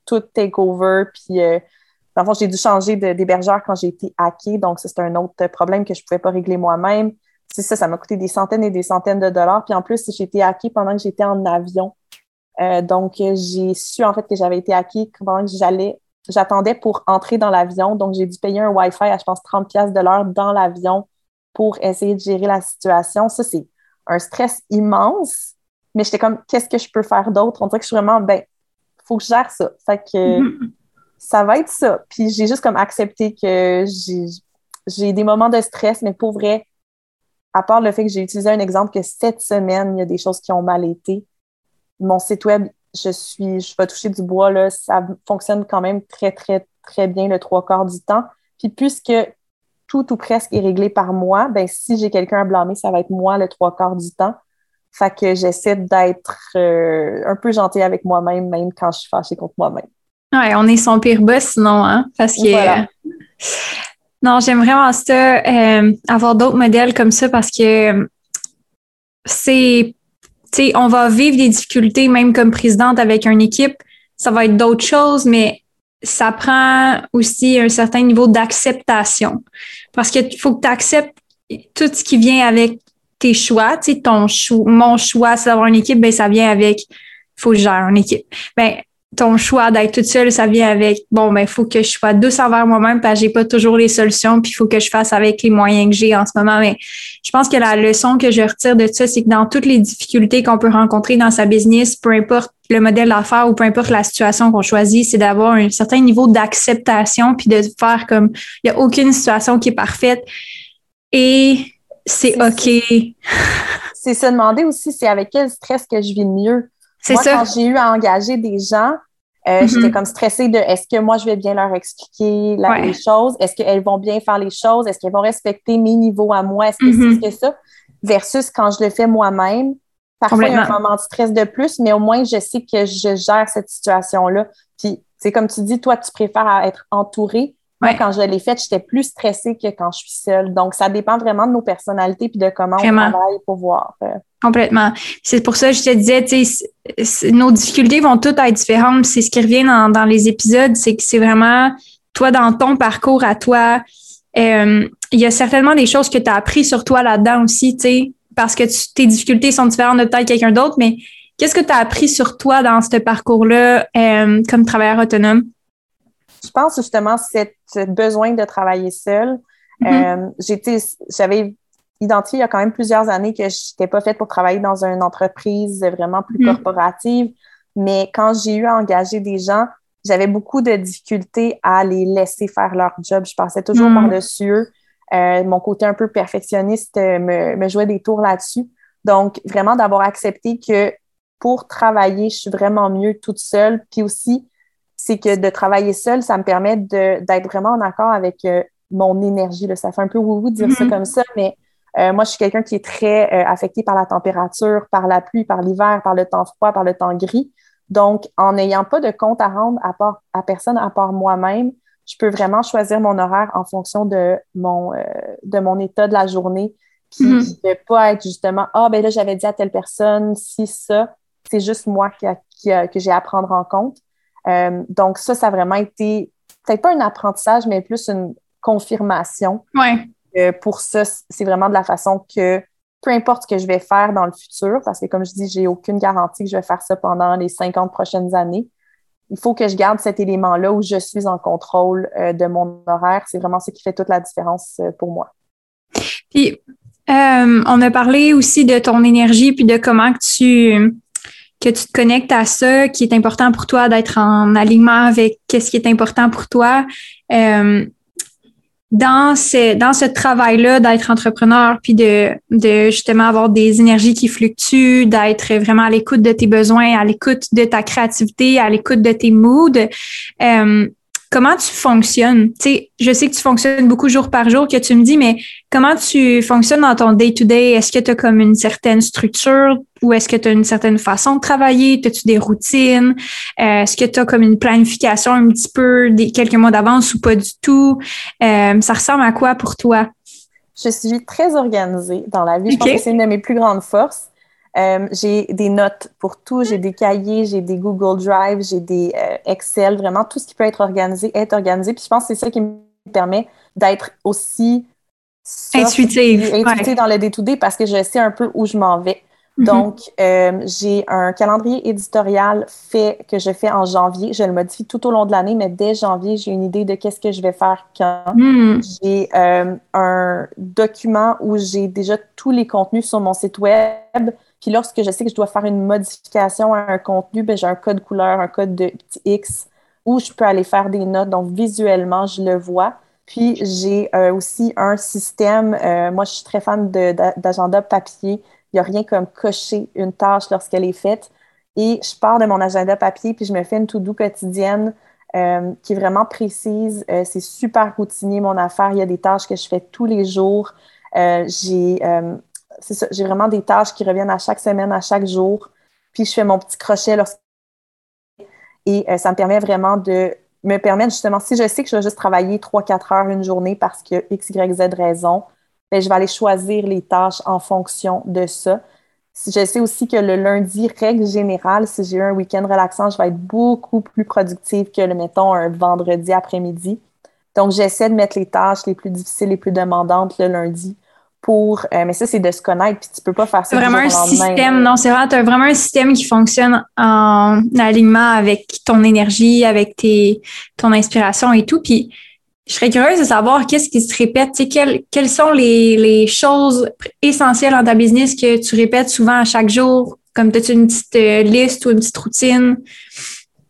tout take over. Puis, dans le fond, j'ai dû changer d'hébergeur quand j'ai été hackée. Donc, c'est un autre problème que je ne pouvais pas régler moi-même c'est ça, ça m'a coûté des centaines et des centaines de dollars. Puis en plus, j'ai été hackée pendant que j'étais en avion. Euh, donc, j'ai su en fait que j'avais été hackée pendant que j'allais, j'attendais pour entrer dans l'avion. Donc, j'ai dû payer un Wi-Fi à, je pense, 30 pièces de l'heure dans l'avion pour essayer de gérer la situation. Ça, c'est un stress immense. Mais j'étais comme, qu'est-ce que je peux faire d'autre? On dirait que je suis vraiment, ben, faut que je gère ça. Fait que ça va être ça. Puis j'ai juste comme accepté que j'ai des moments de stress, mais pour vrai, à part le fait que j'ai utilisé un exemple que cette semaine, il y a des choses qui ont mal été, mon site web, je suis, je vais toucher du bois, là, ça fonctionne quand même très, très, très bien le trois quarts du temps. Puis puisque tout ou presque est réglé par moi, ben si j'ai quelqu'un à blâmer, ça va être moi le trois quarts du temps. Fait que j'essaie d'être euh, un peu gentil avec moi-même, même quand je suis fâchée contre moi-même. Ouais, on est son pire boss sinon, hein? Parce que non, j'aime vraiment ça, euh, avoir d'autres modèles comme ça parce que c'est, tu sais, on va vivre des difficultés même comme présidente avec une équipe. Ça va être d'autres choses, mais ça prend aussi un certain niveau d'acceptation. Parce qu'il faut que tu acceptes tout ce qui vient avec tes choix. Tu sais, ton choix, mon choix, c'est d'avoir une équipe, ben ça vient avec, faut que je gère une équipe. Ben, ton choix d'être toute seule, ça vient avec bon, ben, il faut que je sois douce envers moi-même parce que j'ai pas toujours les solutions, puis il faut que je fasse avec les moyens que j'ai en ce moment. Mais je pense que la leçon que je retire de ça, c'est que dans toutes les difficultés qu'on peut rencontrer dans sa business, peu importe le modèle d'affaires ou peu importe la situation qu'on choisit, c'est d'avoir un certain niveau d'acceptation puis de faire comme il y a aucune situation qui est parfaite et c'est OK. C'est se demander aussi c'est avec quel stress que je vis mieux. C'est ça. Quand j'ai eu à engager des gens, euh, j'étais mm-hmm. comme stressée de est-ce que moi je vais bien leur expliquer les choses, est-ce qu'elles vont bien faire les choses, est-ce qu'elles vont respecter mes niveaux à moi, est-ce que c'est mm-hmm. -ce que ça, versus quand je le fais moi-même. Parfois, il y a un moment de stress de plus, mais au moins, je sais que je gère cette situation-là. Puis, c'est comme tu dis, toi, tu préfères être entouré. Moi, quand je l'ai faite, j'étais plus stressée que quand je suis seule. Donc, ça dépend vraiment de nos personnalités puis de comment on travaille pour voir. Euh, Complètement. C'est pour ça que je te disais, tu sais, nos difficultés vont toutes être différentes. C'est ce qui revient dans, dans les épisodes, c'est que c'est vraiment toi dans ton parcours à toi. Euh, il y a certainement des choses que tu as appris sur toi là-dedans aussi, tu sais, parce que tes difficultés sont différentes de peut-être quelqu'un d'autre, mais qu'est-ce que tu as appris sur toi dans ce parcours-là euh, comme travailleur autonome? Je pense justement cette besoin de travailler seul. Mm-hmm. euh, j'avais identifié il y a quand même plusieurs années que je n'étais pas faite pour travailler dans une entreprise vraiment plus mm. corporative. Mais quand j'ai eu à engager des gens, j'avais beaucoup de difficultés à les laisser faire leur job. Je passais toujours mm. par-dessus eux. Euh, mon côté un peu perfectionniste euh, me, me jouait des tours là-dessus. Donc, vraiment d'avoir accepté que pour travailler, je suis vraiment mieux toute seule. Puis aussi, c'est que de travailler seule, ça me permet d'être vraiment en accord avec euh, mon énergie. Là. Ça fait un peu de dire ça mm-hmm. comme ça, mais euh, moi, je suis quelqu'un qui est très euh, affecté par la température, par la pluie, par l'hiver, par le temps froid, par le temps gris. Donc, en n'ayant pas de compte à rendre à, part, à personne à part moi-même, je peux vraiment choisir mon horaire en fonction de mon, euh, de mon état de la journée, qui ne peut pas être justement Ah, ben là, j'avais dit à telle personne, si ça. C'est juste moi qui, que j'ai à prendre en compte. Donc, ça, ça a vraiment été peut-être pas un apprentissage, mais plus une confirmation. Ouais. pour ça, c'est vraiment de la façon que peu importe ce que je vais faire dans le futur, parce que comme je dis, j'ai aucune garantie que je vais faire ça pendant les 50 prochaines années. Il faut que je garde cet élément-là où je suis en contrôle euh, de mon horaire. C'est vraiment ce qui fait toute la différence euh, pour moi. Puis, euh, on a parlé aussi de ton énergie puis de comment que tu que tu te connectes à ça, qui est important pour toi d'être en alignement avec ce qui est important pour toi dans ce, dans ce travail-là d'être entrepreneur, puis de, de justement avoir des énergies qui fluctuent, d'être vraiment à l'écoute de tes besoins, à l'écoute de ta créativité, à l'écoute de tes moods, euh, comment tu fonctionnes? Tu sais, je sais que tu fonctionnes beaucoup jour par jour, que tu me dis, mais comment tu fonctionnes dans ton day-to-day? Est-ce que tu as comme une certaine structure ou est-ce que tu as une certaine façon de travailler? As-tu des routines? Euh, est-ce que tu as comme une planification un petit peu des quelques mois d'avance ou pas du tout? Euh, ça ressemble à quoi pour toi? Je suis très organisée dans la vie. Je pense que c'est une de mes plus grandes forces. Euh, j'ai des notes pour tout, j'ai des cahiers, j'ai des Google Drive, j'ai des euh, Excel, vraiment tout ce qui peut être organisé est organisé. Puis je pense que c'est ça qui me permet d'être aussi intuitive, dans le day-to-day parce que je sais un peu où je m'en vais. Mm-hmm. Donc, euh, j'ai un calendrier éditorial fait que je fais en janvier. Je le modifie tout au long de l'année, mais dès janvier, j'ai une idée de qu'est-ce que je vais faire quand. Mm. J'ai un document où j'ai déjà tous les contenus sur mon site web puis lorsque je sais que je dois faire une modification à un contenu, ben, j'ai un code couleur, un code de X où je peux aller faire des notes. Donc, visuellement, je le vois. Puis, j'ai euh, aussi un système. Euh, moi, je suis très fan d'agenda papier. Il n'y a rien comme cocher une tâche lorsqu'elle est faite. Et je pars de mon agenda papier, puis je me fais une to-do quotidienne euh, qui est vraiment précise. c'est super routinier, mon affaire. Il y a des tâches que je fais tous les jours. j'ai j'ai vraiment des tâches qui reviennent à chaque semaine, à chaque jour. Puis je fais mon petit crochet lorsque. Et euh, ça me permet vraiment de me permettre justement, si je sais que je vais juste travailler 3-4 heures une journée parce que X, Y, Z raison, bien, je vais aller choisir les tâches en fonction de ça. Je sais aussi que le lundi, règle générale, si j'ai eu un week-end relaxant, je vais être beaucoup plus productive que, le, mettons, un vendredi après-midi. Donc, j'essaie de mettre les tâches les plus difficiles, les plus demandantes le lundi pour. Euh, mais ça, c'est de se connaître, puis tu peux pas faire ça. C'est vraiment un système. Non, c'est vraiment, as vraiment un système qui fonctionne en alignement avec ton énergie, avec tes, ton inspiration et tout. Puis je serais curieuse de savoir qu'est-ce qui se répète. Tu sais, quelles, quelles sont les, les choses essentielles dans ta business que tu répètes souvent à chaque jour? Comme as-tu une petite euh, liste ou une petite routine?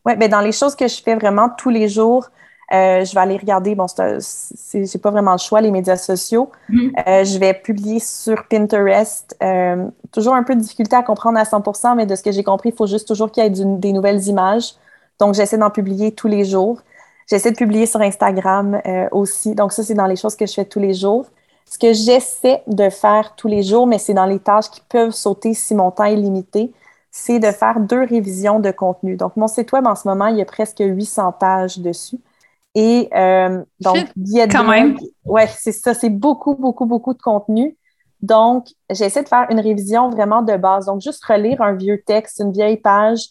Oui, bien, dans les choses que je fais vraiment tous les jours, euh, je vais aller regarder, bon, j'ai pas vraiment le choix, les médias sociaux. Mm-hmm. Euh, je vais publier sur Pinterest. Euh, toujours un peu de difficulté à comprendre à 100% mais de ce que j'ai compris, il faut juste toujours qu'il y ait des nouvelles images. Donc, j'essaie d'en publier tous les jours. J'essaie de publier sur Instagram aussi. Donc, ça, c'est dans les choses que je fais tous les jours. Ce que j'essaie de faire tous les jours, mais c'est dans les tâches qui peuvent sauter si mon temps est limité, c'est de faire deux révisions de contenu. Donc, mon site web, en ce moment, il y a presque 800 pages dessus. Et euh, donc, Quand même. Ouais, c'est ça. C'est beaucoup, beaucoup, beaucoup de contenu. Donc, j'essaie de faire une révision vraiment de base. Donc, juste relire un vieux texte, une vieille page,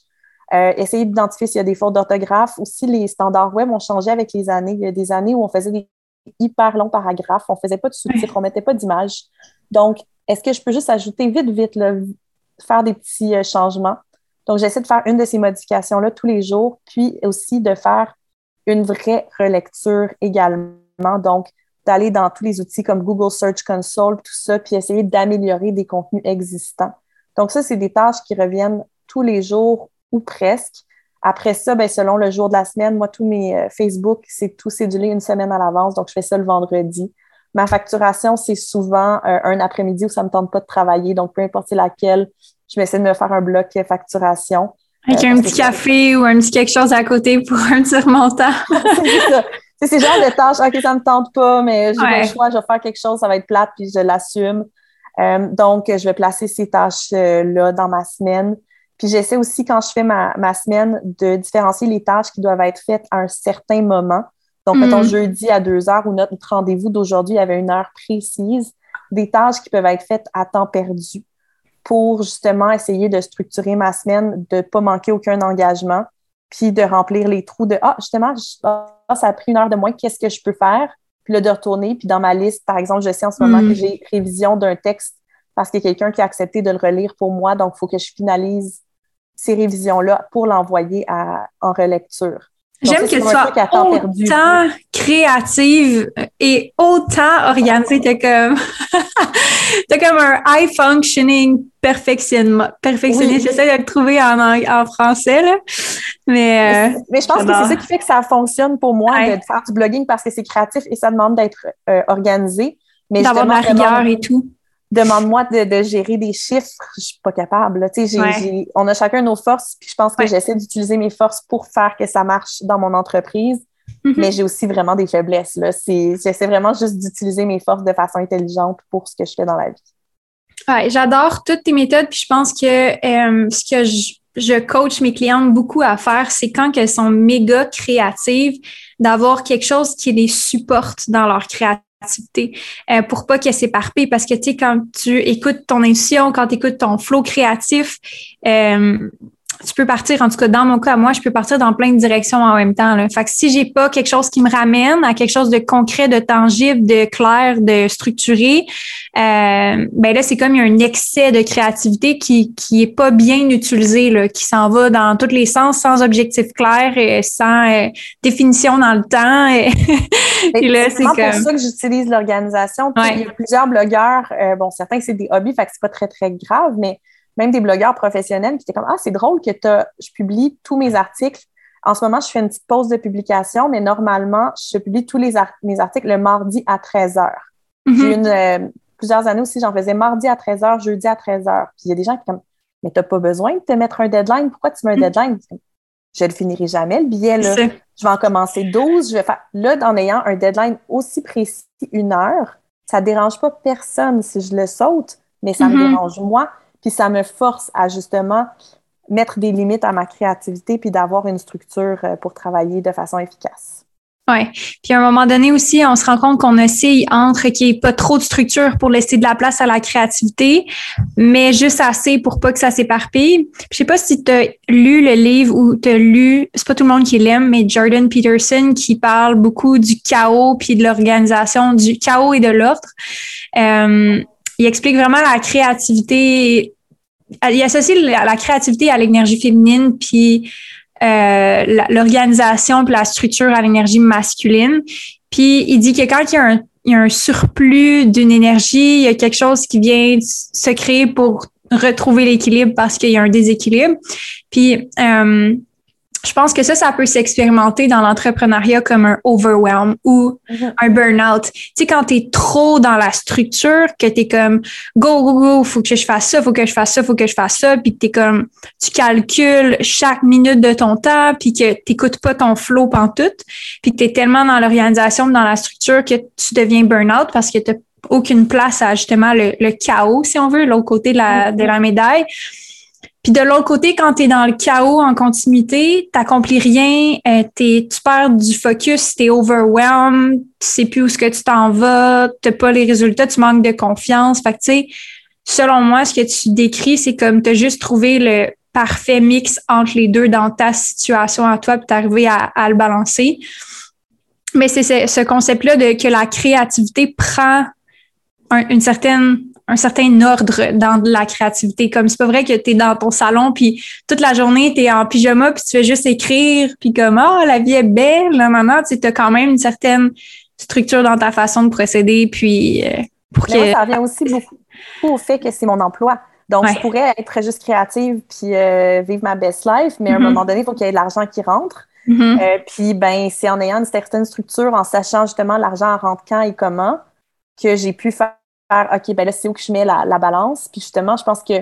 euh, essayer d'identifier s'il y a des fautes d'orthographe. Aussi, les standards web ont changé avec les années. Il y a des années où on faisait des hyper longs paragraphes, on ne faisait pas de sous-titres, on ne mettait pas d'images. Donc, est-ce que je peux juste ajouter vite, vite, là, faire des petits euh, changements? Donc, j'essaie de faire une de ces modifications-là tous les jours, puis aussi de faire une vraie relecture également. Donc, d'aller dans tous les outils comme Google Search Console, tout ça, puis essayer d'améliorer des contenus existants. Donc, ça, c'est des tâches qui reviennent tous les jours ou presque. Après ça, ben, selon le jour de la semaine, moi, tous mes euh, Facebook, c'est tout cédulé une semaine à l'avance, donc je fais ça le vendredi. Ma facturation, c'est souvent euh, un après-midi où ça ne me tente pas de travailler, donc peu importe laquelle, je vais essayer de me faire un bloc facturation. Avec un petit café ou un petit quelque chose à côté pour un petit remontant. c'est ces genres de tâches, OK, ça ne me tente pas, mais j'ai le choix, je vais faire quelque chose, ça va être plate, puis je l'assume. Euh, donc, je vais placer ces tâches-là dans ma semaine. Puis j'essaie aussi, quand je fais ma, ma, semaine, de différencier les tâches qui doivent être faites à un certain moment. Donc, mettons, mm. jeudi à deux heures ou notre rendez-vous d'aujourd'hui avait une heure précise, des tâches qui peuvent être faites à temps perdu. Pour justement essayer de structurer ma semaine, de ne pas manquer aucun engagement, puis de remplir les trous de Ah, justement, ah, ça a pris une heure de moins, qu'est-ce que je peux faire? Puis là, de retourner, puis dans ma liste, par exemple, je sais en ce moment que mm. j'ai révision d'un texte parce qu'il y a quelqu'un qui a accepté de le relire pour moi, donc il faut que je finalise ces révisions-là pour l'envoyer en relecture. J'aime que tu sois autant créative et autant organisée. T'as comme, as comme un high functioning. Perfectionniste, j'essaie de le trouver en, en français, là. Mais, euh, mais, je pense que c'est ça qui fait que ça fonctionne pour moi de faire du blogging parce que c'est créatif et ça demande d'être euh, organisé. D'avoir de la rigueur et tout demande-moi de, gérer des chiffres, je suis pas capable. on a chacun nos forces, puis je pense que j'essaie d'utiliser mes forces pour faire que ça marche dans mon entreprise. Mm-hmm. Mais j'ai aussi vraiment des faiblesses. J'essaie vraiment juste d'utiliser mes forces de façon intelligente pour ce que je fais dans la vie. Ouais, j'adore toutes tes méthodes, puis je pense que euh, ce que je, je, coach mes clientes beaucoup à faire, c'est quand elles sont méga créatives, d'avoir quelque chose qui les supporte dans leur créativité euh, pour pas qu'elle s'éparpille. Parce que tu sais quand tu écoutes ton intuition quand tu écoutes ton flow créatif euh, tu peux partir, en tout cas dans mon cas, moi, je peux partir dans plein de directions en même temps. Là. Fait que si j'ai pas quelque chose qui me ramène à quelque chose de concret, de tangible, de clair, de structuré, euh, ben là, c'est comme il y a un excès de créativité qui, qui est pas bien utilisé, là, qui s'en va dans tous les sens, sans objectif clair et sans euh, définition dans le temps. Et, là, c'est comme... pour ça que j'utilise l'organisation. Il y a plusieurs blogueurs, euh, bon, certains, c'est des hobbies, fait que c'est pas très, très grave, mais même des blogueurs professionnels qui étaient comme Ah, c'est drôle que je publie tous mes articles. En ce moment, je fais une petite pause de publication, mais normalement, je publie tous les mes articles le mardi à 13 h. Mm-hmm. J'ai une euh, plusieurs années aussi, j'en faisais mardi à 13 h, jeudi à 13 h. Puis il y a des gens qui sont comme Mais tu n'as pas besoin de te mettre un deadline. Pourquoi tu mets un mm-hmm. deadline? Je ne le finirai jamais, le billet. Là. Je vais en commencer 12. Je vais faire. Là, en ayant un deadline aussi précis, une heure, ça ne dérange pas personne si je le saute, mais ça me mm-hmm. dérange moi. Puis ça me force à justement mettre des limites à ma créativité puis d'avoir une structure euh, pour travailler de façon efficace. Oui. Puis à un moment donné aussi, on se rend compte qu'on oscille entre qu'il n'y ait pas trop de structure pour laisser de la place à la créativité, mais juste assez pour pas que ça s'éparpille. Je sais pas si tu as lu le livre ou tu as lu, c'est pas tout le monde qui l'aime, mais Jordan Peterson qui parle beaucoup du chaos puis de l'organisation, du chaos et de l'ordre. Euh, il explique vraiment la créativité. Il associe la, créativité à l'énergie féminine, puis euh, l'organisation, puis la structure à l'énergie masculine. Puis il dit que quand il y a un, il y a un surplus d'une énergie, il y a quelque chose qui vient se créer pour retrouver l'équilibre parce qu'il y a un déséquilibre. Puis euh, je pense que ça, ça peut s'expérimenter dans l'entrepreneuriat comme un overwhelm ou mm-hmm. un burn-out. Tu sais, quand tu es trop dans la structure, que tu es comme go, go, go, faut que je fasse ça, faut que je fasse ça, faut que je fasse ça, puis que tu comme, tu calcules chaque minute de ton temps, puis que tu pas ton flow pantoute, puis que tu es tellement dans l'organisation, dans la structure que tu deviens burn-out parce que tu aucune place à justement le, chaos, si on veut, l'autre côté de la, de la médaille. Puis de l'autre côté, quand tu es dans le chaos en continuité, tu n'accomplis rien, euh, tu perds du focus, tu es overwhelmed, tu sais plus où ce que tu t'en vas, tu pas les résultats, tu manques de confiance. Fait que tu sais, selon moi, ce que tu décris, c'est comme tu as juste trouvé le parfait mix entre les deux dans ta situation à toi, puis tu arrivé à, à, le balancer. Mais c'est ce, concept-là de que la créativité prend une certaine un certain ordre dans la créativité. Comme c'est pas vrai que tu es dans ton salon, puis toute la journée, tu es en pyjama, puis tu fais juste écrire, puis comme oh, la vie est belle, là, maintenant, tu as quand même une certaine structure dans ta façon de procéder, puis euh, pour que... ça revient aussi beaucoup au fait que c'est mon emploi. Donc, je pourrais être juste créative puis euh, vivre ma best life, mais à un mm-hmm. moment donné, il faut qu'il y ait de l'argent qui rentre. Mm-hmm. Euh, puis, ben, c'est en ayant une certaine structure, en sachant justement l'argent rentre quand et comment, que j'ai pu faire OK, ben là, c'est où que je mets la, balance? Puis justement, je pense que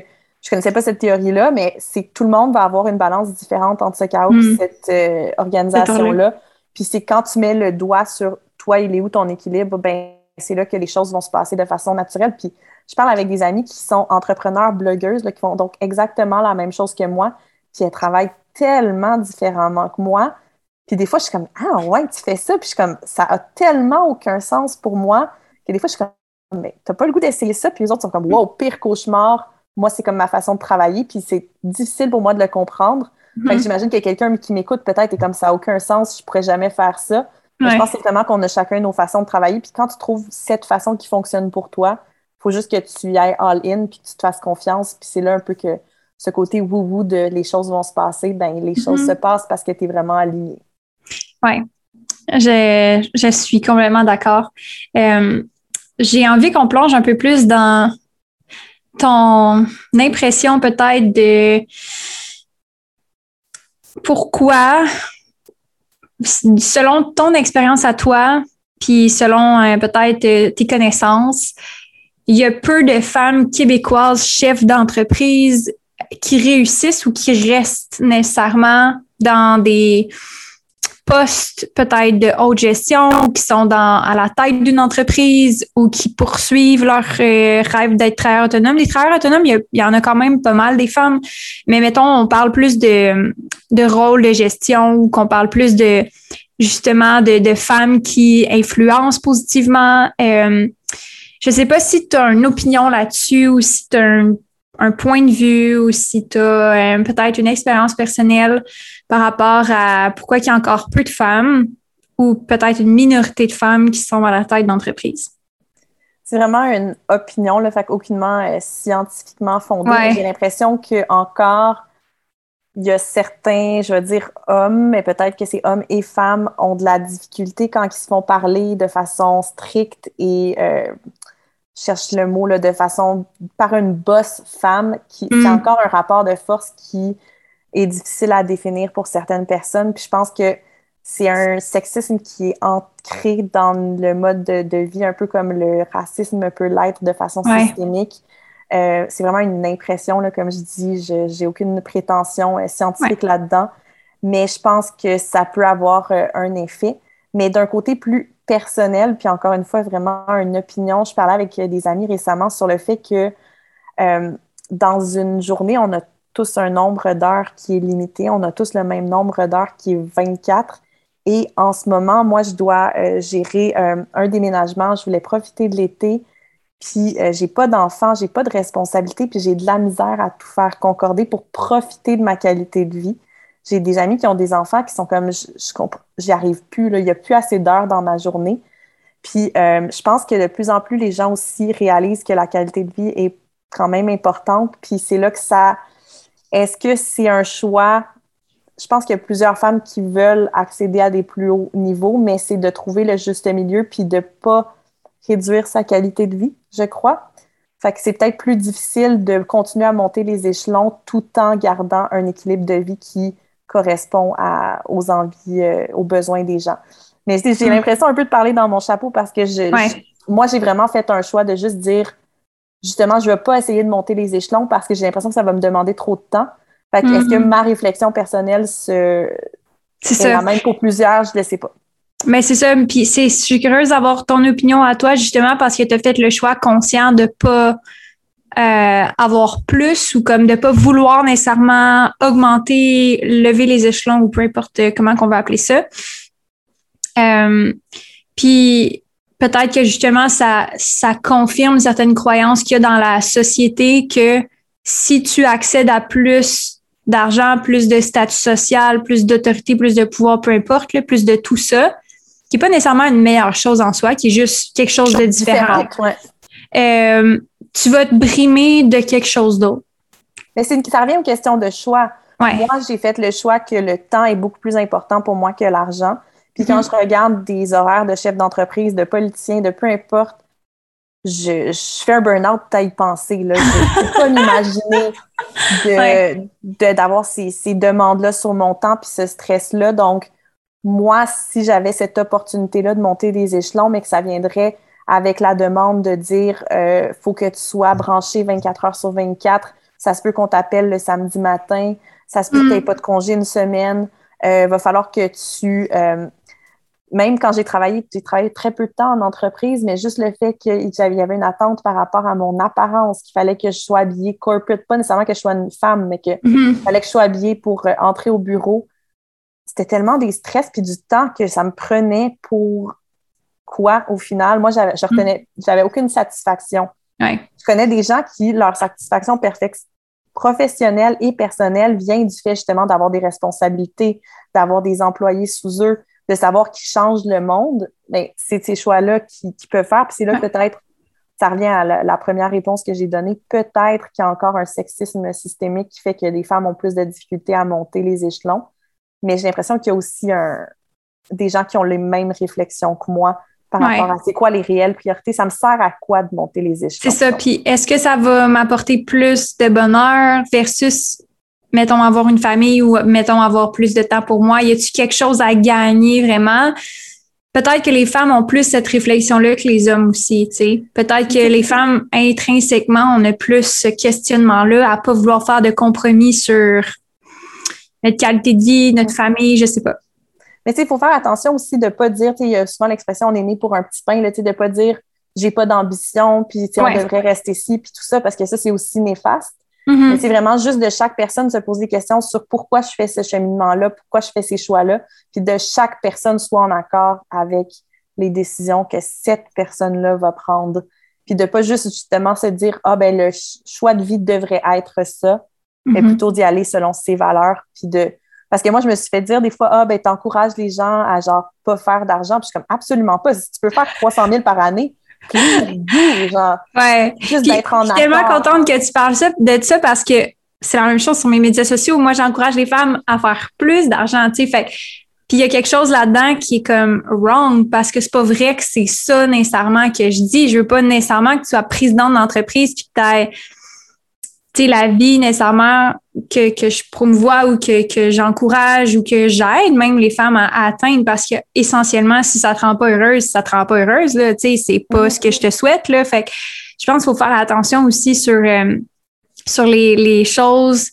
je connaissais pas cette théorie-là, mais c'est que tout le monde va avoir une balance différente entre ce chaos et hmm. cette euh, organisation-là. Puis c'est quand tu mets le doigt sur toi, il est où ton équilibre, ben c'est là que les choses vont se passer de façon naturelle. Puis je parle avec des amis qui sont entrepreneurs, blogueuses, qui font donc exactement la même chose que moi, qui travaillent tellement différemment que moi. Puis des fois, je suis comme Ah ouais, tu fais ça. Puis je suis comme Ça a tellement aucun sens pour moi que des fois, je suis comme mais t'as pas le goût d'essayer ça, puis les autres sont comme wow, pire cauchemar. moi, c'est comme ma façon de travailler, puis c'est difficile pour moi de le comprendre. Que Mhm. j'imagine que quelqu'un qui m'écoute peut-être est comme ça n'a aucun sens, je pourrais jamais faire ça. Ouais. Je pense vraiment qu'on a chacun nos façons de travailler. Puis quand tu trouves cette façon qui fonctionne pour toi, il faut juste que tu y ailles all-in, puis que tu te fasses confiance. Puis c'est là un peu que ce côté wou-wou de les choses vont se passer, ben les choses Mhm. se passent parce que tu es vraiment aligné. Ouais, je, je suis complètement d'accord. Euh, j'ai envie qu'on plonge un peu plus dans ton impression peut-être de pourquoi, selon ton expérience à toi, puis selon euh, peut-être euh, tes connaissances, il y a peu de femmes québécoises chefs d'entreprise qui réussissent ou qui restent nécessairement dans des postes peut-être de haute gestion qui sont dans, à la tête d'une entreprise ou qui poursuivent leur euh, rêve d'être travailleur autonome. Les travailleurs autonomes, il y, en a quand même pas mal des femmes, mais mettons, on parle plus de, de rôle de gestion ou qu'on parle plus de justement de, de femmes qui influencent positivement. Euh, je sais pas si tu as une opinion là-dessus ou si tu as un, un point de vue ou si tu as peut-être une expérience personnelle par rapport à pourquoi il y a encore peu de femmes ou peut-être une minorité de femmes qui sont à la tête d'entreprise? C'est vraiment une opinion, là, fait qu'aucunement euh, scientifiquement fondée. Ouais. J'ai l'impression que encore il y a certains, je veux dire hommes, mais peut-être que ces hommes et femmes ont de la difficulté quand ils se font parler de façon stricte et euh, cherche le mot là, de façon par une bosse femme qui Mm. c'est encore un rapport de force qui est difficile à définir pour certaines personnes. Puis je pense que c'est un sexisme qui est ancré dans le mode de, de vie, un peu comme le racisme peut l'être de façon Ouais. systémique. Euh, c'est vraiment une impression, là, comme je dis, je j'ai aucune prétention euh, scientifique là-dedans, mais je pense que ça peut avoir euh, un effet. Mais d'un côté plus personnel, puis encore une fois, vraiment une opinion, je parlais avec euh, des amis récemment sur le fait que euh, dans une journée, on a tous un nombre d'heures qui est limité, on a tous le même nombre d'heures qui est 24. Et en ce moment, moi, je dois euh, gérer un déménagement, je voulais profiter de l'été, puis j'ai pas d'enfant, j'ai pas de responsabilité, puis j'ai de la misère à tout faire concorder pour profiter de ma qualité de vie. J'ai des amis qui ont des enfants qui sont comme je, j'y arrive plus, il y a plus assez d'heures dans ma journée. Puis euh, je pense que de plus en plus les gens aussi réalisent que la qualité de vie est quand même importante. Puis c'est là que ça. Est-ce que c'est un choix? Je pense qu'il y a plusieurs femmes qui veulent accéder à des plus hauts niveaux, mais c'est de trouver le juste milieu puis de pas réduire sa qualité de vie, je crois. Fait que c'est peut-être plus difficile de continuer à monter les échelons tout en gardant un équilibre de vie qui correspond à, aux envies, euh, aux besoins des gens. Mais j'ai Mm. l'impression un peu de parler dans mon chapeau parce que je, Ouais. je- moi, j'ai vraiment fait un choix de juste dire, justement, je ne vais pas essayer de monter les échelons parce que j'ai l'impression que ça va me demander trop de temps. Fait que est-ce que Mhm. ma réflexion personnelle se C'est est la même pour plusieurs? Je ne le sais pas. Mais c'est ça. Puis c'est, je suis curieuse d'avoir ton opinion à toi, justement, parce que tu as fait le choix conscient de pas euh, avoir plus ou comme de pas vouloir nécessairement augmenter, lever les échelons ou peu importe comment qu'on va appeler ça. Euh, puis peut-être que justement, ça, ça confirme certaines croyances qu'il y a dans la société que si tu accèdes à plus d'argent, plus de statut social, plus d'autorité, plus de pouvoir, peu importe, plus de tout ça, qui n'est pas nécessairement une meilleure chose en soi, qui est juste quelque chose de différent. Euh, tu vas te brimer de quelque chose d'autre. Mais c'est une- ça revient aux questions de choix. Ouais. Moi, j'ai fait le choix que le temps est beaucoup plus important pour moi que l'argent. Puis quand Mhm. je regarde des horaires de chefs d'entreprise, de politiciens, de peu importe, je, je fais un burn-out à y penser. Là. Je ne peux pas m'imaginer de- Ouais. de- d'avoir ces, ces demandes-là sur mon temps puis ce stress-là. Donc, moi, si j'avais cette opportunité-là de monter des échelons, mais que ça viendrait avec la demande de dire euh, faut que tu sois branché 24 heures sur 24, ça se peut qu'on t'appelle le samedi matin, ça se peut que tu n'aies pas de congé une semaine, euh, va falloir que tu. euh, même quand j'ai travaillé, j'ai travaillé très peu de temps en entreprise, mais juste le fait qu'il y avait une attente par rapport à mon apparence, qu'il fallait que je sois habillée corporate, pas nécessairement que je sois une femme, mais qu'il Mhm. fallait que je sois habillée pour euh, entrer au bureau. C'était tellement des stress puis du temps que ça me prenait pour quoi au final. Moi, je retenais, j'avais aucune satisfaction Je connais des gens qui, leur satisfaction professionnelle et personnelle vient du fait justement d'avoir des responsabilités, d'avoir des employés sous eux, de savoir qu'ils changent le monde. Mais c'est ces choix-là qu'ils peuvent faire. Puis c'est là peut-être ça revient à la, première réponse que j'ai donnée. Peut-être qu'il y a encore un sexisme systémique qui fait que les femmes ont plus de difficultés à monter les échelons. Mais j'ai l'impression qu'il y a aussi un, des gens qui ont les mêmes réflexions que moi par rapport à c'est quoi les réelles priorités? Ça me sert à quoi de monter les échelons? C'est ça. Puis est-ce que ça va m'apporter plus de bonheur versus, mettons, avoir une famille ou, mettons, avoir plus de temps pour moi? Y a-t-il quelque chose à gagner vraiment? peut-être que les femmes ont plus cette réflexion-là que les hommes aussi, tu sais. Peut-être que les femmes, intrinsèquement, on a plus ce questionnement-là à pas vouloir faire de compromis sur notre qualité de vie, notre famille, je sais pas. Mais tu sais, il faut faire attention aussi de pas dire, tu sais, il y a souvent l'expression on est né pour un petit pain, tu sais, de pas dire j'ai pas d'ambition, puis tu sais, on devrait rester ici, puis tout ça, parce que ça, c'est aussi néfaste. Mm-hmm. C'est vraiment juste de chaque personne se poser des questions sur pourquoi je fais ce cheminement-là, pourquoi je fais ces choix-là, puis de chaque personne soit en accord avec les décisions que cette personne-là va prendre. Puis de pas juste justement se dire Ah, ben le choix de vie devrait être ça, mais mm-hmm. plutôt d'y aller selon ses valeurs. Puis de. Parce que moi, je me suis fait dire des fois, ah, ben, t'encourages les gens à genre pas faire d'argent. Puis je suis comme absolument pas. Si tu peux faire 300 000 par année, genre. Ouais. Juste d'être en Je suis tellement contente que tu parles de ça parce que c'est la même chose sur mes médias sociaux. Moi, j'encourage les femmes à faire plus d'argent, tu sais. Fait puis il y a quelque chose là-dedans qui est comme wrong parce que c'est pas vrai que c'est ça nécessairement que je dis. Je veux pas nécessairement que tu sois présidente d'entreprise puis que tu tu sais, la vie nécessairement que, que je promouvois ou que, que j'encourage ou que j'aide même les femmes à, atteindre parce que essentiellement, si ça te rend pas heureuse, ça te rend pas heureuse, là, tu sais, c'est pas ce que je te souhaite, là. Fait que je pense qu'il faut faire attention aussi sur, euh, sur les, les choses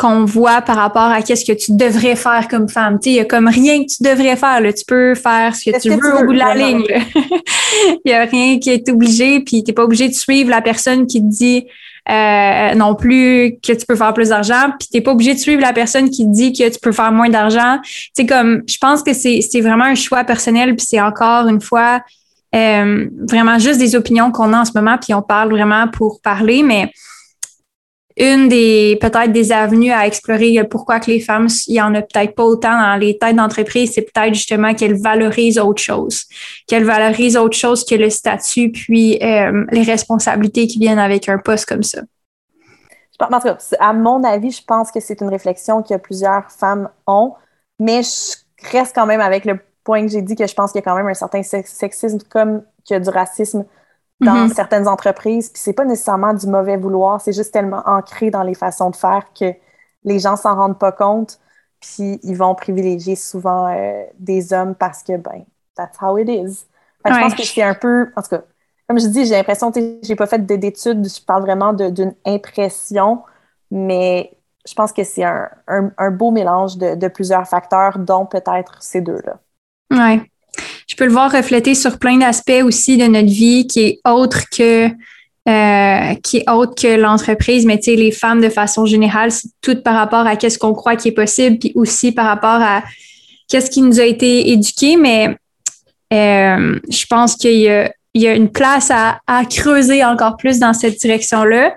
qu'on voit par rapport à qu'est-ce que tu devrais faire comme femme. Tu sais, il y a comme rien que tu devrais faire. Là. Tu peux faire ce que tu veux au bout de la ligne. Il y a rien qui est obligé, puis tu n'es pas obligé de suivre la personne qui te dit euh, non plus que tu peux faire plus d'argent, puis t'es pas obligé de suivre la personne qui dit que tu peux faire moins d'argent. C'est comme, je pense que c'est vraiment un choix personnel, puis c'est encore une fois euh, vraiment juste des opinions qu'on a en ce moment, puis on parle vraiment pour parler, mais une des peut-être des avenues à explorer pourquoi que les femmes, il y en a peut-être pas autant dans les têtes d'entreprise, c'est peut-être justement qu'elles valorisent autre chose, qu'elles valorisent autre chose que le statut puis euh, les responsabilités qui viennent avec un poste comme ça. À mon avis, je pense que c'est une réflexion que plusieurs femmes ont, mais je reste quand même avec le point que j'ai dit que je pense qu'il y a quand même un certain sexisme comme a du racisme dans mm-hmm. certaines entreprises. Puis c'est pas nécessairement du mauvais vouloir, c'est juste tellement ancré dans les façons de faire que les gens s'en rendent pas compte. Puis ils vont privilégier souvent euh, des hommes parce que, ben, that's how it is. Je pense que c'est un peu, en tout cas, comme je dis, j'ai l'impression, que j'ai pas fait d'études, je parle vraiment d'une impression, mais je pense que c'est un, un, beau mélange de, de plusieurs facteurs, dont peut-être ces deux-là. Oui je peux le voir refléter sur plein d'aspects aussi de notre vie qui est autre que euh, qui est autre que l'entreprise, mais tu sais, les femmes de façon générale, c'est tout par rapport à qu'est-ce qu'on croit qui est possible, puis aussi par rapport à qu'est-ce qui nous a été éduqué, mais euh, je pense qu'il y a, il y a une place à, à, creuser encore plus dans cette direction-là.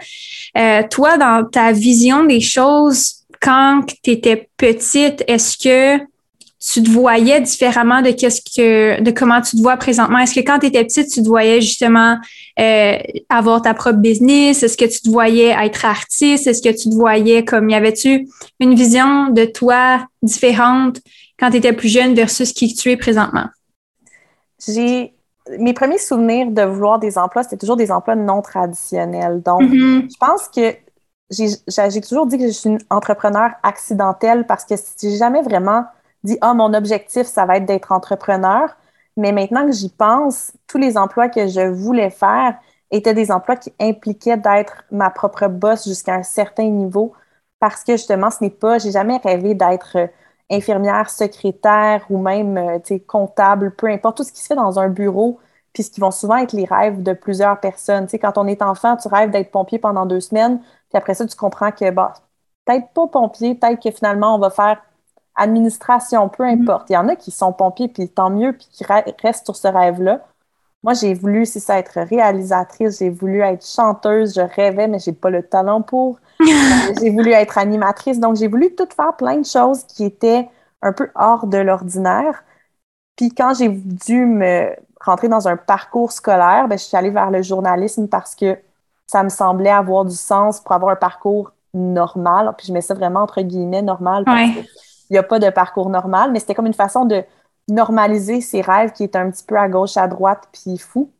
Euh, toi, dans ta vision des choses, quand tu étais petite, est-ce que tu te voyais différemment de qu'est-ce que de comment tu te vois présentement? Est-ce que quand tu étais petite, tu te voyais justement euh, avoir ta propre business? Est-ce que tu te voyais être artiste? Est-ce que tu te voyais comme y avait-tu une vision de toi différente quand tu étais plus jeune versus qui tu es présentement? J'ai mes premiers souvenirs de vouloir des emplois, c'était toujours des emplois non traditionnels. Donc, mm-hmm. je pense que j'ai toujours dit que je suis une entrepreneur accidentelle parce que j'ai jamais vraiment dit Ah, mon objectif, ça va être d'être entrepreneur. Mais maintenant que j'y pense, tous les emplois que je voulais faire étaient des emplois qui impliquaient d'être ma propre boss jusqu'à un certain niveau parce que justement, ce n'est pas, j'ai jamais rêvé d'être euh, infirmière, secrétaire ou même euh, comptable, peu importe, tout ce qui se fait dans un bureau, puis ce qui vont souvent être les rêves de plusieurs personnes. sais, quand on est enfant, tu rêves d'être pompier pendant deux semaines, puis après ça, tu comprends que, bah, peut-être pas pompier, peut-être que finalement, on va faire administration, peu mm-hmm. importe. Il y en a qui sont pompiers, puis tant mieux, puis qui restent sur ce rêve-là. Moi, j'ai voulu, c'est ça, être réalisatrice, j'ai voulu être chanteuse, je rêvais, mais j'ai pas le talent pour. j'ai voulu être animatrice, donc j'ai voulu tout faire plein de choses qui étaient un peu hors de l'ordinaire. Puis quand j'ai dû me rentrer dans un parcours scolaire, ben, je suis allée vers le journalisme parce que ça me semblait avoir du sens pour avoir un parcours normal. Puis je mets ça vraiment entre guillemets normal parce n'y a pas de parcours normal, mais c'était comme une façon de normaliser ses rêves qui étaient un petit peu à gauche, à droite, puis fou.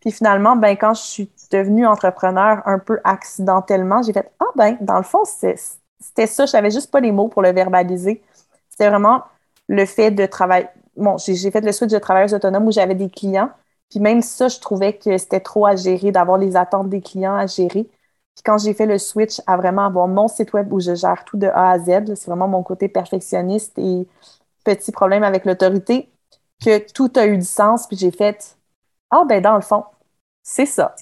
Puis finalement, ben, quand je suis devenue entrepreneur un peu accidentellement, j'ai fait Ah ben, dans le fond, c'était ça, je savais juste pas les mots pour le verbaliser. C'était vraiment le fait de travailler. Bon, j'ai fait le switch de travailleuse autonome où j'avais des clients. Puis même ça, je trouvais que c'était trop à gérer, d'avoir les attentes des clients à gérer. Puis quand j'ai fait le switch à vraiment avoir mon site web où je gère tout de A à Z, c'est vraiment mon côté perfectionniste et petit problème avec l'autorité, que tout a eu du sens. Puis j'ai fait Ah, ben dans le fond, c'est ça.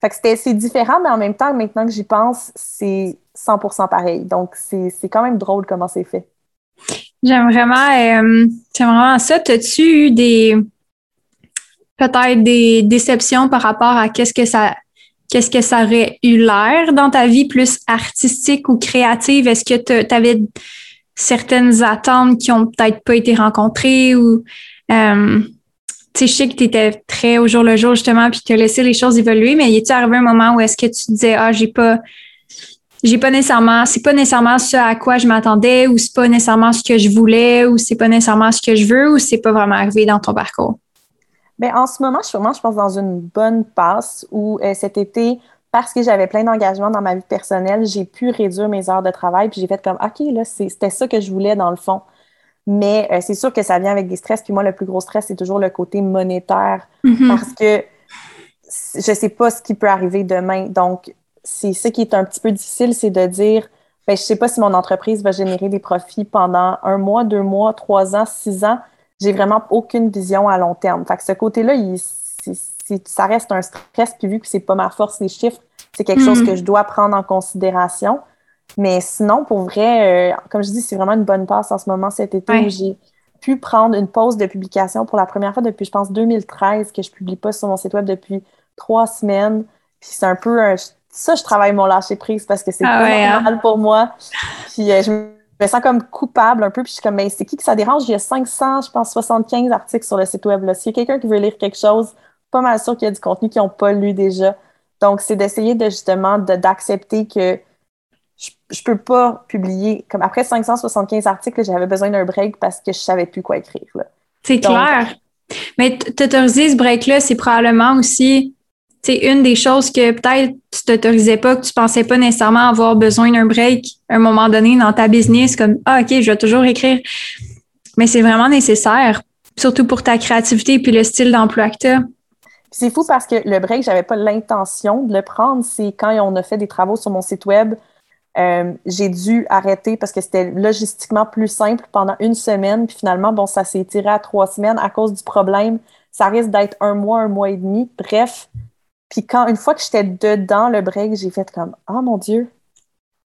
Fait que c'était, c'est différent, mais en même temps, maintenant que j'y pense, c'est 100% pareil. Donc, c'est, quand même drôle comment c'est fait. J'aime vraiment, euh, vraiment ça. As-tu eu des peut-être des déceptions par rapport à qu'est-ce que ça qu'est-ce que ça aurait eu l'air dans ta vie plus artistique ou créative? Est-ce que tu avais certaines attentes qui ont peut-être pas été rencontrées ou euh, tu sais, je sais que tu étais très au jour le jour justement puis tu as laissé les choses évoluer, mais y est-il arrivé un moment où est-ce que tu disais Ah, j'ai pas j'ai pas nécessairement, c'est pas nécessairement ce à quoi je m'attendais ou c'est pas nécessairement ce que je voulais ou c'est pas nécessairement ce que je veux ou c'est pas vraiment arrivé dans ton parcours? Bien, en ce moment, je suis vraiment, je pense, dans une bonne passe où euh, cet été, parce que j'avais plein d'engagements dans ma vie personnelle, j'ai pu réduire mes heures de travail puis j'ai fait comme, OK, là, c'était ça que je voulais dans le fond. Mais euh, c'est sûr que ça vient avec des stress. Puis moi, le plus gros stress, c'est toujours le côté monétaire mm-hmm. parce que je sais pas ce qui peut arriver demain. Donc, c'est ce qui est un petit peu difficile, c'est de dire, ben, je sais pas si mon entreprise va générer des profits pendant un mois, deux mois, trois ans, six ans. J'ai vraiment aucune vision à long terme. Fait que ce côté-là, ça reste un stress. Puis vu que c'est pas ma force, les chiffres, c'est quelque chose mm-hmm. que je dois prendre en considération. Mais sinon, pour vrai, euh, comme je dis, c'est vraiment une bonne passe en ce moment cet été où j'ai pu prendre une pause de publication pour la première fois depuis, je pense, 2013, que je publie pas sur mon site web depuis trois semaines. Puis c'est un peu un, ça, je travaille mon lâcher prise parce que c'est ah pas hein? normal pour moi. Puis euh, je me sens comme coupable un peu. Puis je suis comme, mais c'est qui que ça dérange? Il y a 500, je pense, 75 articles sur le site web. S'il y a quelqu'un qui veut lire quelque chose, pas mal sûr qu'il y a du contenu qu'ils n'ont pas lu déjà. Donc, c'est d'essayer de justement d'accepter que je, je peux pas publier. Comme après 575 articles, j'avais besoin d'un break parce que je savais plus quoi écrire. C'est clair. Mais t'autoriser ce break-là, c'est probablement aussi c'est une des choses que peut-être tu t'autorisais pas, que tu pensais pas nécessairement avoir besoin d'un break à un moment donné dans ta business, comme Ah, OK, je vais toujours écrire. Mais c'est vraiment nécessaire, surtout pour ta créativité et le style d'emploi que tu as. C'est fou parce que le break, j'avais pas l'intention de le prendre. C'est quand on a fait des travaux sur mon site web, euh, j'ai dû arrêter parce que c'était logistiquement plus simple pendant une semaine. Puis finalement, bon, ça s'est étiré à trois semaines à cause du problème. Ça risque d'être un mois, un mois et demi. Bref, puis quand une fois que j'étais dedans le break, j'ai fait comme oh mon Dieu.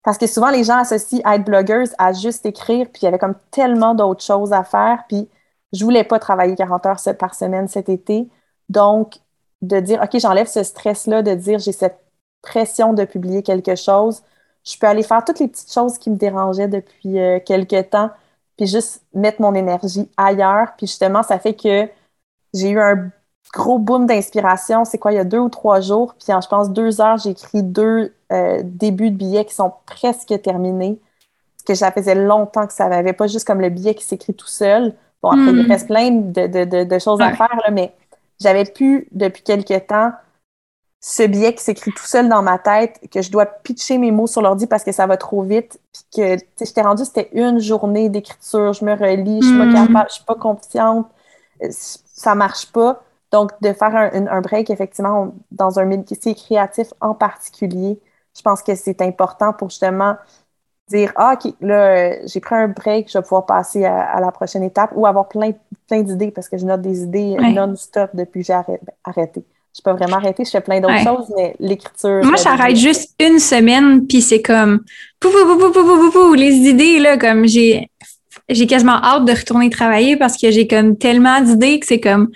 Parce que souvent les gens associent être blogueuse à juste écrire, puis il y avait comme tellement d'autres choses à faire. Puis je voulais pas travailler 40 heures par semaine cet été. Donc, de dire OK, j'enlève ce stress-là, de dire j'ai cette pression de publier quelque chose. Je peux aller faire toutes les petites choses qui me dérangeaient depuis euh, quelques temps, puis juste mettre mon énergie ailleurs. Puis justement, ça fait que j'ai eu un gros boom d'inspiration, c'est quoi, il y a deux ou trois jours. Puis en, je pense, deux heures, j'ai écrit deux euh, débuts de billets qui sont presque terminés. Parce que ça faisait longtemps que ça n'avait pas juste comme le billet qui s'écrit tout seul. Bon, après, il hmm. reste plein de, choses à faire, là, mais j'avais pu, depuis quelques temps, ce billet qui s'écrit tout seul dans ma tête, que je dois pitcher mes mots sur l'ordi parce que ça va trop vite. Puis que, tu sais, j'étais rendue, c'était une journée d'écriture, je me relis, je suis pas hmm. capable, je suis pas confiante, euh, ça marche pas. Donc, de faire un, break, effectivement, dans un métier créatif en particulier, je pense que c'est important pour justement dire Ah, OK, là, j'ai pris un break, je vais pouvoir passer à, la prochaine étape ou avoir plein, plein d'idées parce que je note des idées non-stop depuis que j'ai arrêté. Je peux vraiment arrêter, je fais plein d'autres choses, mais l'écriture. Moi, j'arrête juste une semaine, puis c'est comme pou, pou, pou, pou, pou, les idées, là, comme j'ai j'ai quasiment hâte de retourner travailler parce que j'ai comme tellement d'idées que c'est comme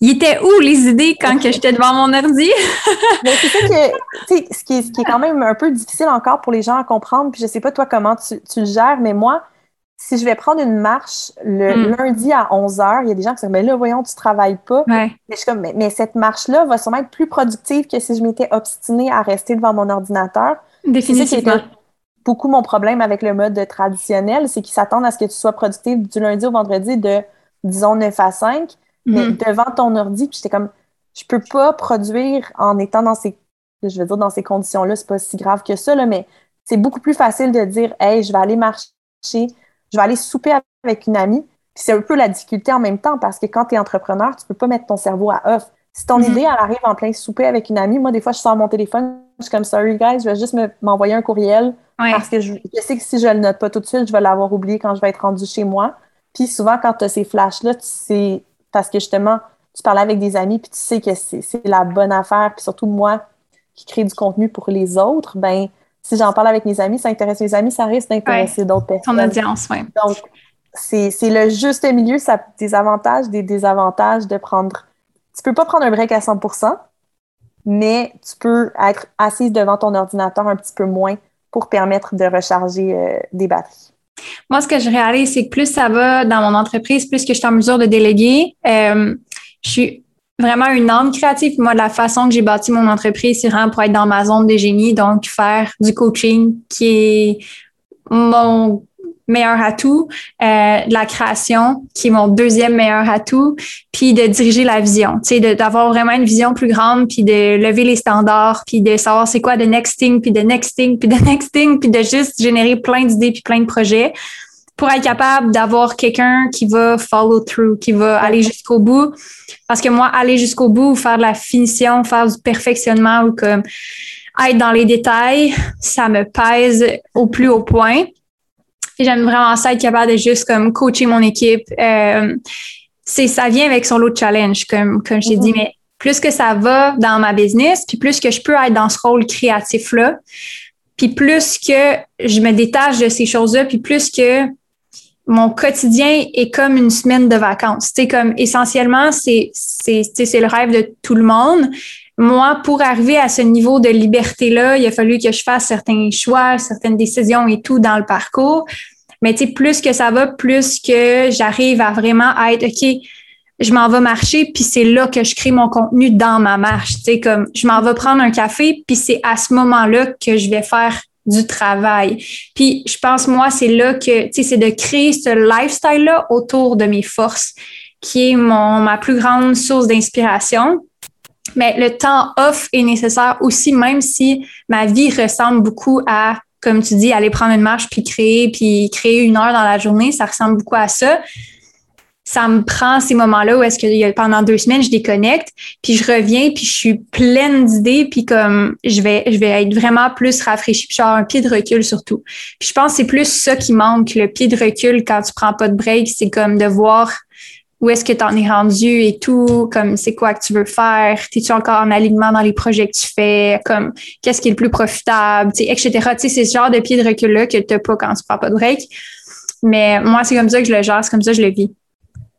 il était où les idées quand que j'étais devant mon ordi? C'est ça que, ce qui, est, ce qui est quand même un peu difficile encore pour les gens à comprendre, puis je sais pas toi comment tu, tu le gères, mais moi, si je vais prendre une marche le hmm. lundi à 11 h, il y a des gens qui disent, mais là, voyons, tu travailles pas. Mais, je suis comme, mais, cette marche-là va sûrement être plus productive que si je m'étais obstinée à rester devant mon ordinateur. Définitivement. beaucoup mon problème avec le mode traditionnel, c'est qu'ils s'attendent à ce que tu sois productive du lundi au vendredi de, disons, 9 à 5, mais hmm. devant ton ordi, puis j'étais comme, je peux pas produire en étant dans ces, je veux dire, dans ces conditions-là, c'est pas si grave que ça, là, mais c'est beaucoup plus facile de dire, hey, je vais aller marcher, je vais aller souper avec une amie. Puis c'est un peu la difficulté en même temps parce que quand tu es entrepreneur, tu peux pas mettre ton cerveau à off. Si ton mm-hmm. idée, elle arrive en plein souper avec une amie, moi, des fois, je sors mon téléphone, je suis comme, sorry guys, je vais juste m'envoyer un courriel parce que je, sais que si je le note pas tout de suite, je vais l'avoir oublié quand je vais être rendu chez moi. Puis souvent, quand tu as ces flashs-là, c'est parce que justement, tu parles avec des amis, puis tu sais que c'est la bonne affaire. Puis surtout, moi, qui crée du contenu pour les autres, ben si j'en parle avec mes amis, ça intéresse mes amis, ça risque d'intéresser d'autres personnes. Ton audience, oui. Donc, c'est le juste milieu, ça a des avantages, des désavantages de prendre. Tu peux pas prendre un break à 100% mais tu peux être assise devant ton ordinateur un petit peu moins pour permettre de recharger euh, des batteries. Moi, ce que je réalise, c'est que plus ça va dans mon entreprise, plus que je suis en mesure de déléguer, euh, je suis vraiment une âme créative. Moi, la façon que j'ai bâti mon entreprise, c'est vraiment pour être dans ma zone de génie, donc faire du coaching qui est mon meilleur atout, euh, de la création qui est mon deuxième meilleur atout, puis de diriger la vision, tu sais, d'avoir vraiment une vision plus grande, puis de lever les standards, puis de savoir c'est quoi the next thing, puis the next thing, puis the next thing, puis de juste générer plein d'idées puis plein de projets pour être capable d'avoir quelqu'un qui va follow through, qui va aller jusqu'au bout. Parce que moi, aller jusqu'au bout, faire de la finition, faire du perfectionnement ou comme être dans les détails, ça me pèse au plus haut point. J'aime vraiment ça, être capable de juste comme coacher mon équipe. Euh, c'est ça vient avec son lot de challenge, comme, comme je t'ai dit, mm-hmm. mais plus que ça va dans ma business, puis plus que je peux être dans ce rôle créatif-là, puis plus que je me détache de ces choses-là, puis plus que mon quotidien est comme une semaine de vacances. C'est comme essentiellement, c'est c'est le rêve de tout le monde. Moi, pour arriver à ce niveau de liberté-là, il a fallu que je fasse certains choix, certaines décisions et tout dans le parcours. Mais tu plus que ça va, plus que j'arrive à vraiment être, OK, je m'en vais marcher, puis c'est là que je crée mon contenu dans ma marche. Tu comme je m'en vais prendre un café, puis c'est à ce moment-là que je vais faire du travail. Puis je pense, moi, c'est là que, tu sais, c'est de créer ce lifestyle-là autour de mes forces, qui est mon, ma plus grande source d'inspiration. Mais le temps off est nécessaire aussi, même si ma vie ressemble beaucoup à, comme tu dis, aller prendre une marche puis créer, puis créer une heure dans la journée, ça ressemble beaucoup à ça ça me prend ces moments-là où est-ce que pendant deux semaines, je déconnecte, puis je reviens, puis je suis pleine d'idées, puis comme je vais, je vais être vraiment plus rafraîchie, puis avoir un pied de recul surtout. Puis je pense que c'est plus ça qui manque, le pied de recul quand tu prends pas de break, c'est comme de voir où est-ce que tu en es rendu et tout, comme c'est quoi que tu veux faire, es-tu encore en alignement dans les projets que tu fais, comme qu'est-ce qui est le plus profitable, etc. C'est ce genre de pied de recul-là que tu n'as pas quand tu prends pas de break. Mais moi, c'est comme ça que je le gère, c'est comme ça que je le vis.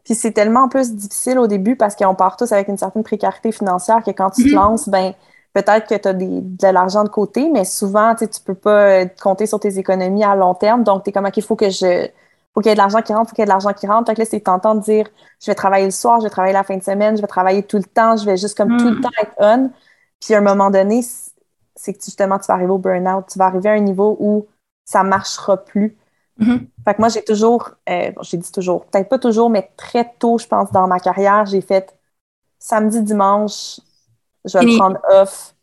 Puis c'est tellement plus difficile au début parce qu'on part tous avec une certaine précarité financière que quand tu te mhm. lances, ben peut-être que tu as de l'argent de côté, mais souvent, tu ne peux pas compter sur tes économies à long terme. Donc, tu es comme, OK, il faut que je. Faut qu'il y ait de l'argent qui rentre, faut qu'il y ait de l'argent qui rentre. Fait que là, c'est tentant de dire, je vais travailler le soir, je vais travailler la fin de semaine, je vais travailler tout le temps, je vais juste comme tout le mhm. temps être on. Puis à un moment donné, c'est que justement, tu vas arriver au burn-out. Tu vas arriver à un niveau où ça ne marchera plus. Mm-hmm. Fait que moi, j'ai toujours, euh, j'ai dit toujours, peut-être pas toujours, mais très tôt, je pense, dans ma carrière, j'ai fait samedi, dimanche, je vais le prendre off.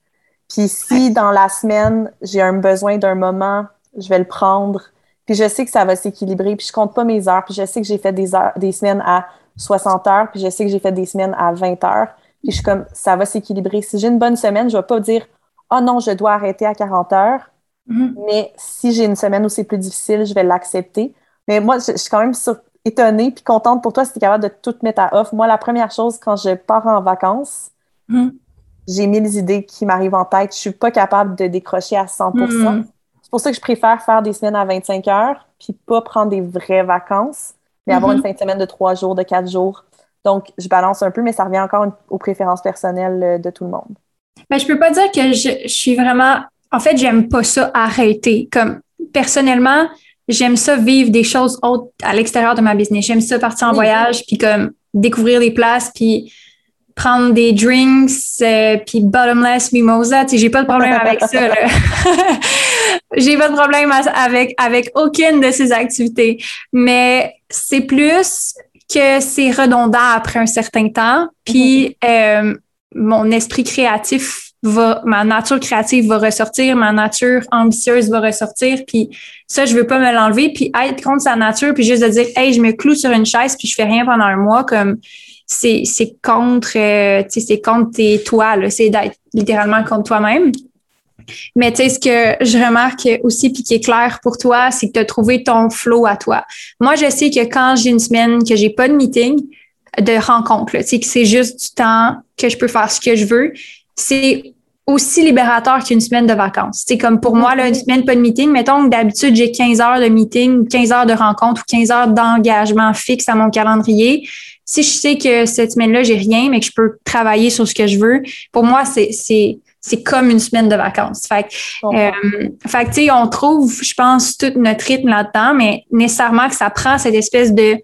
Puis si dans la semaine, j'ai un besoin d'un moment, je vais le prendre. Puis je sais que ça va s'équilibrer. Puis je compte pas mes heures. Puis je sais que j'ai fait des, heures, des semaines à 60 heures. Puis je sais que j'ai fait des semaines à 20 heures. Puis je suis comme, ça va s'équilibrer. Si j'ai une bonne semaine, je vais pas dire, oh non, je dois arrêter à 40 heures. Mhm. Mais si j'ai une semaine où c'est plus difficile, je vais l'accepter. Mais moi, je, suis quand même étonnée puis contente pour toi si tu es capable de tout mettre à off. Moi, la première chose, quand je pars en vacances, mhm. j'ai mille idées qui m'arrivent en tête. Je suis pas capable de décrocher à 100 mhm. C'est pour ça que je préfère faire des semaines à 25 heures puis pas prendre des vraies vacances, mais avoir une fin de semaine de trois jours, de quatre jours Donc, je balance un peu, mais ça revient encore aux préférences personnelles euh, de tout le monde. Mais ben, je peux pas dire que je, suis vraiment. En fait, j'aime pas ça arrêter. Comme personnellement, j'aime ça vivre des choses autres à l'extérieur de ma business. J'aime ça partir en voyage, puis comme découvrir des places, puis prendre des drinks, euh, puis bottomless mimosa. Tu sais, j'ai pas de problème avec ça. j'ai pas de problème avec, avec aucune de ces activités. Mais c'est plus que c'est redondant après un certain temps. Puis mm-hmm. euh, mon esprit créatif va, ma nature créative va ressortir, ma nature ambitieuse va ressortir. Puis ça, je veux pas me l'enlever. Puis être contre sa nature, puis juste de dire, hey, je me cloue sur une chaise, puis je fais rien pendant un mois, comme c'est c'est contre, euh, tu sais, c'est contre tes toi. C'est d'être littéralement contre toi-même. Mais tu sais, ce que je remarque aussi, puis qui est clair pour toi, c'est que tu as trouvé ton flow à toi. Moi, je sais que quand j'ai une semaine que j'ai pas de meeting, de rencontre, tu sais, que c'est juste du temps que je peux faire ce que je veux, c'est aussi libérateur qu'une semaine de vacances. C'est comme pour moi, là, une semaine pas de meeting, mettons que d'habitude, j'ai 15 heures de meeting, 15 heures de rencontre ou 15 heures d'engagement fixe à mon calendrier. Si je sais que cette semaine-là, j'ai rien, mais que je peux travailler sur ce que je veux, pour moi, c'est, c'est, c'est comme une semaine de vacances. Fait euh, fait tu sais, on trouve, je pense, tout notre rythme là-dedans, mais nécessairement que ça prend cette espèce de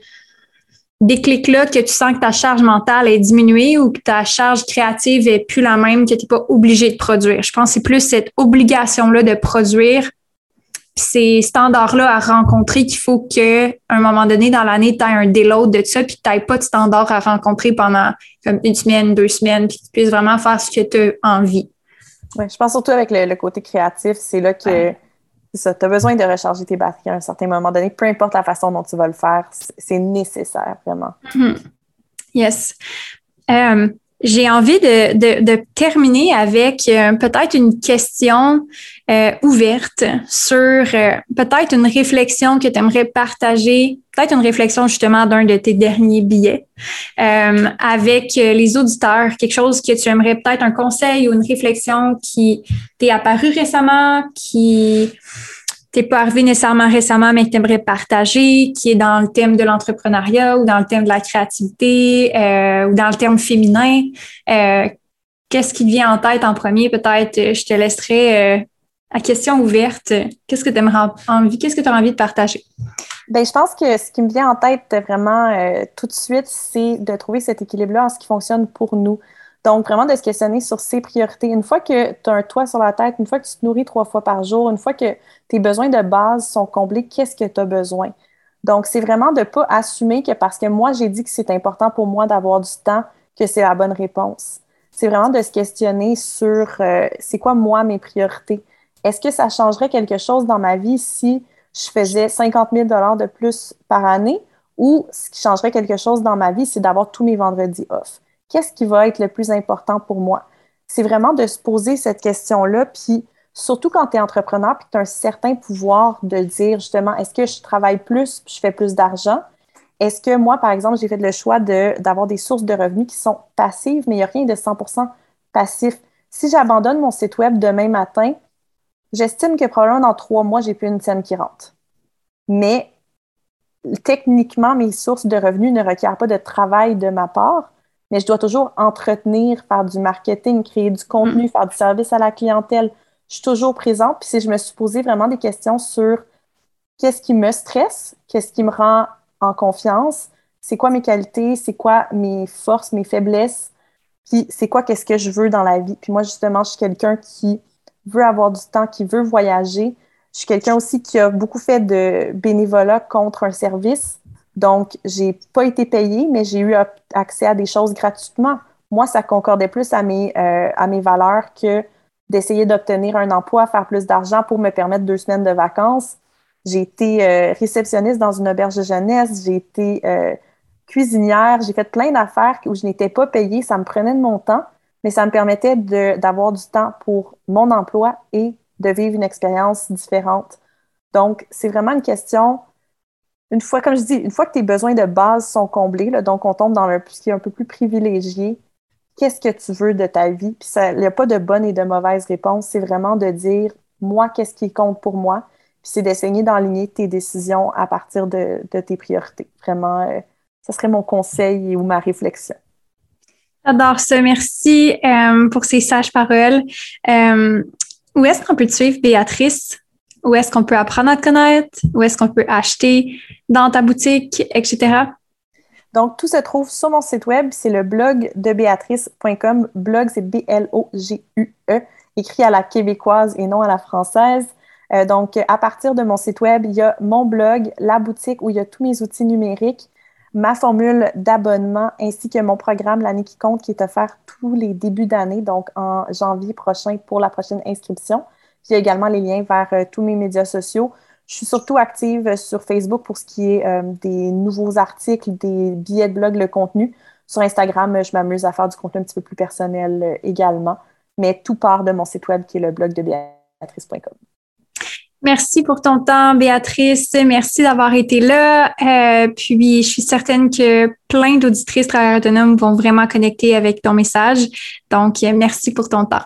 déclic-là que tu sens que ta charge mentale est diminuée ou que ta charge créative est plus la même, que tu n'es pas obligé de produire. Je pense que c'est plus cette obligation-là de produire, ces standards-là à rencontrer qu'il faut qu'à un moment donné dans l'année, tu aies un déload de ça, puis tu n'aies pas de standards à rencontrer pendant comme une semaine, deux semaines, puis que tu puisses vraiment faire ce que tu as envie. Oui, je pense surtout avec le, côté créatif, c'est là que tu as besoin de recharger tes batteries à un certain moment donné, peu importe la façon dont tu vas le faire, c'est nécessaire vraiment. Mm-hmm. Yes. Euh, j'ai envie de, terminer avec euh, peut-être une question euh, ouverte sur euh, peut-être une réflexion que tu aimerais partager, peut-être une réflexion justement d'un de tes derniers billets avec les auditeurs, quelque chose que tu aimerais peut-être un conseil ou une réflexion qui t'est apparu récemment, qui t'es pas arrivé nécessairement récemment, mais que tu aimerais partager, qui est dans le thème de l'entrepreneuriat ou dans le thème de la créativité euh, ou dans le thème féminin. Euh, qu'est-ce qui te vient en tête en premier? Peut-être, euh, je te laisserai à question ouverte. Qu'est-ce que tu envie, qu'est-ce que tu as envie de partager? Bien, je pense que ce qui me vient en tête vraiment tout de suite, c'est de trouver cet équilibre-là en ce qui fonctionne pour nous. Donc, vraiment de se questionner sur ses priorités. Une fois que tu as un toit sur la tête, une fois que tu te nourris trois fois par jour, une fois que tes besoins de base sont comblés, qu'est-ce que tu as besoin? Donc, c'est vraiment de ne pas assumer que parce que moi, j'ai dit que c'est important pour moi d'avoir du temps, que c'est la bonne réponse. C'est vraiment de se questionner sur euh, c'est quoi, moi, mes priorités? Est-ce que ça changerait quelque chose dans ma vie si je faisais 50 000 de plus par année? Ou ce qui changerait quelque chose dans ma vie, c'est d'avoir tous mes vendredis off? Qu'est-ce qui va être le plus important pour moi? C'est vraiment de se poser cette question-là, puis surtout quand tu es entrepreneur, puis tu as un certain pouvoir de dire justement, est-ce que je travaille plus, puis je fais plus d'argent? Est-ce que moi, par exemple, j'ai fait le choix d'avoir des sources de revenus qui sont passives, mais il n'y a rien de 100% passif. Si j'abandonne mon site web demain matin, j'estime que probablement dans trois mois, j'ai plus une scène qui rentre. Mais techniquement, mes sources de revenus ne requièrent pas de travail de ma part mais je dois toujours entretenir, faire du marketing, créer du contenu, mm. faire du service à la clientèle. Je suis toujours présente. Puis si je me suis posé vraiment des questions sur qu'est-ce qui me stresse, qu'est-ce qui me rend en confiance, c'est quoi mes qualités, c'est quoi mes forces, mes faiblesses, puis c'est quoi qu'est-ce que je veux dans la vie. Puis moi, justement, je suis quelqu'un qui veut avoir du temps, qui veut voyager. Je suis quelqu'un aussi qui a beaucoup fait de bénévolat contre un service. Donc, j'ai pas été payée, mais j'ai eu accès à des choses gratuitement. Moi, ça concordait plus à mes, euh, à mes valeurs que d'essayer d'obtenir un emploi, faire plus d'argent pour me permettre deux semaines de vacances. J'ai été euh, réceptionniste dans une auberge de jeunesse, j'ai été euh, cuisinière, j'ai fait plein d'affaires où je n'étais pas payée, ça me prenait de mon temps, mais ça me permettait d'avoir du temps pour mon emploi et de vivre une expérience différente. Donc, c'est vraiment une question une fois, comme je dis, une fois que tes besoins de base sont comblés, donc on tombe dans ce qui est un peu plus privilégié, qu'est-ce que tu veux de ta vie? Puis il n'y a pas de bonne et de mauvaise réponse. C'est vraiment de dire, moi, qu'est-ce qui compte pour moi? Puis c'est d'essayer d'enligner tes décisions à partir de, tes priorités. Vraiment, euh, ce serait mon conseil ou ma réflexion. J'adore ça. Merci euh, pour ces sages paroles. Euh, où est-ce qu'on peut te suivre, Béatrice? Où est-ce qu'on peut apprendre à te connaître? Où est-ce qu'on peut acheter dans ta boutique, etc.? Donc, tout se trouve sur mon site web. C'est le blog de béatrice.com. Blog, c'est B-L-O-G-U-E, écrit à la québécoise et non à la française. Euh, donc, à partir de mon site web, il y a mon blog, la boutique où il y a tous mes outils numériques, ma formule d'abonnement ainsi que mon programme L'année qui compte qui est offert tous les débuts d'année, donc en janvier prochain pour la prochaine inscription. Il y a également les liens vers euh, tous mes médias sociaux. Je suis surtout active sur Facebook pour ce qui est euh, des nouveaux articles, des billets de blog, le contenu. Sur Instagram, je m'amuse à faire du contenu un petit peu plus personnel également, mais tout part de mon site web qui est le blog de béatrice.com. Merci pour ton temps, Béatrice. Merci d'avoir été là. Euh, puis, je suis certaine que plein d'auditrices travailleurs autonomes vont vraiment connecter avec ton message. Donc, euh, merci pour ton temps.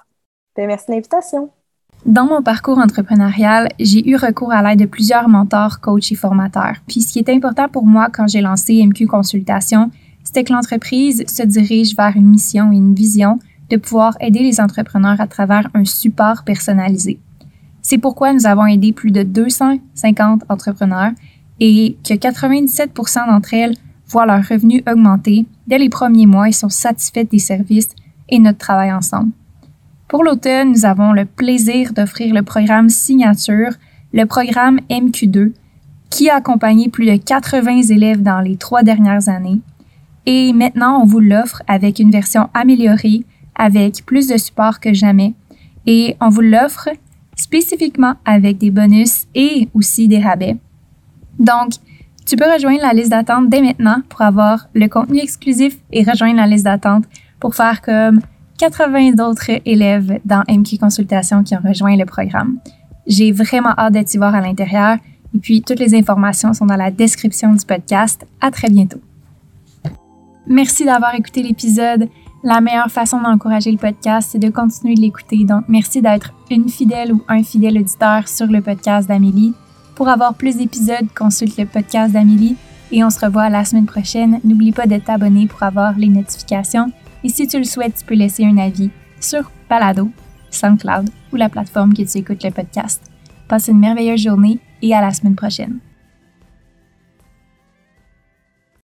Ben, merci de l'invitation. Dans mon parcours entrepreneurial, j'ai eu recours à l'aide de plusieurs mentors, coachs et formateurs. Puis, ce qui est important pour moi quand j'ai lancé MQ Consultation, c'était que l'entreprise se dirige vers une mission et une vision de pouvoir aider les entrepreneurs à travers un support personnalisé. C'est pourquoi nous avons aidé plus de 250 entrepreneurs et que 97% d'entre elles voient leurs revenus augmenter dès les premiers mois et sont satisfaites des services et notre travail ensemble. Pour l'automne, nous avons le plaisir d'offrir le programme Signature, le programme MQ2, qui a accompagné plus de 80 élèves dans les trois dernières années. Et maintenant, on vous l'offre avec une version améliorée, avec plus de support que jamais. Et on vous l'offre spécifiquement avec des bonus et aussi des rabais. Donc, tu peux rejoindre la liste d'attente dès maintenant pour avoir le contenu exclusif et rejoindre la liste d'attente pour faire comme 80 autres élèves dans MQ Consultation qui ont rejoint le programme. J'ai vraiment hâte d'être y voir à l'intérieur et puis toutes les informations sont dans la description du podcast. À très bientôt. Merci d'avoir écouté l'épisode. La meilleure façon d'encourager le podcast, c'est de continuer de l'écouter. Donc, merci d'être une fidèle ou un fidèle auditeur sur le podcast d'Amélie. Pour avoir plus d'épisodes, consulte le podcast d'Amélie et on se revoit la semaine prochaine. N'oublie pas de t'abonner pour avoir les notifications. Et si tu le souhaites, tu peux laisser un avis sur Palado, SoundCloud ou la plateforme que tu écoutes le podcast. Passe une merveilleuse journée et à la semaine prochaine.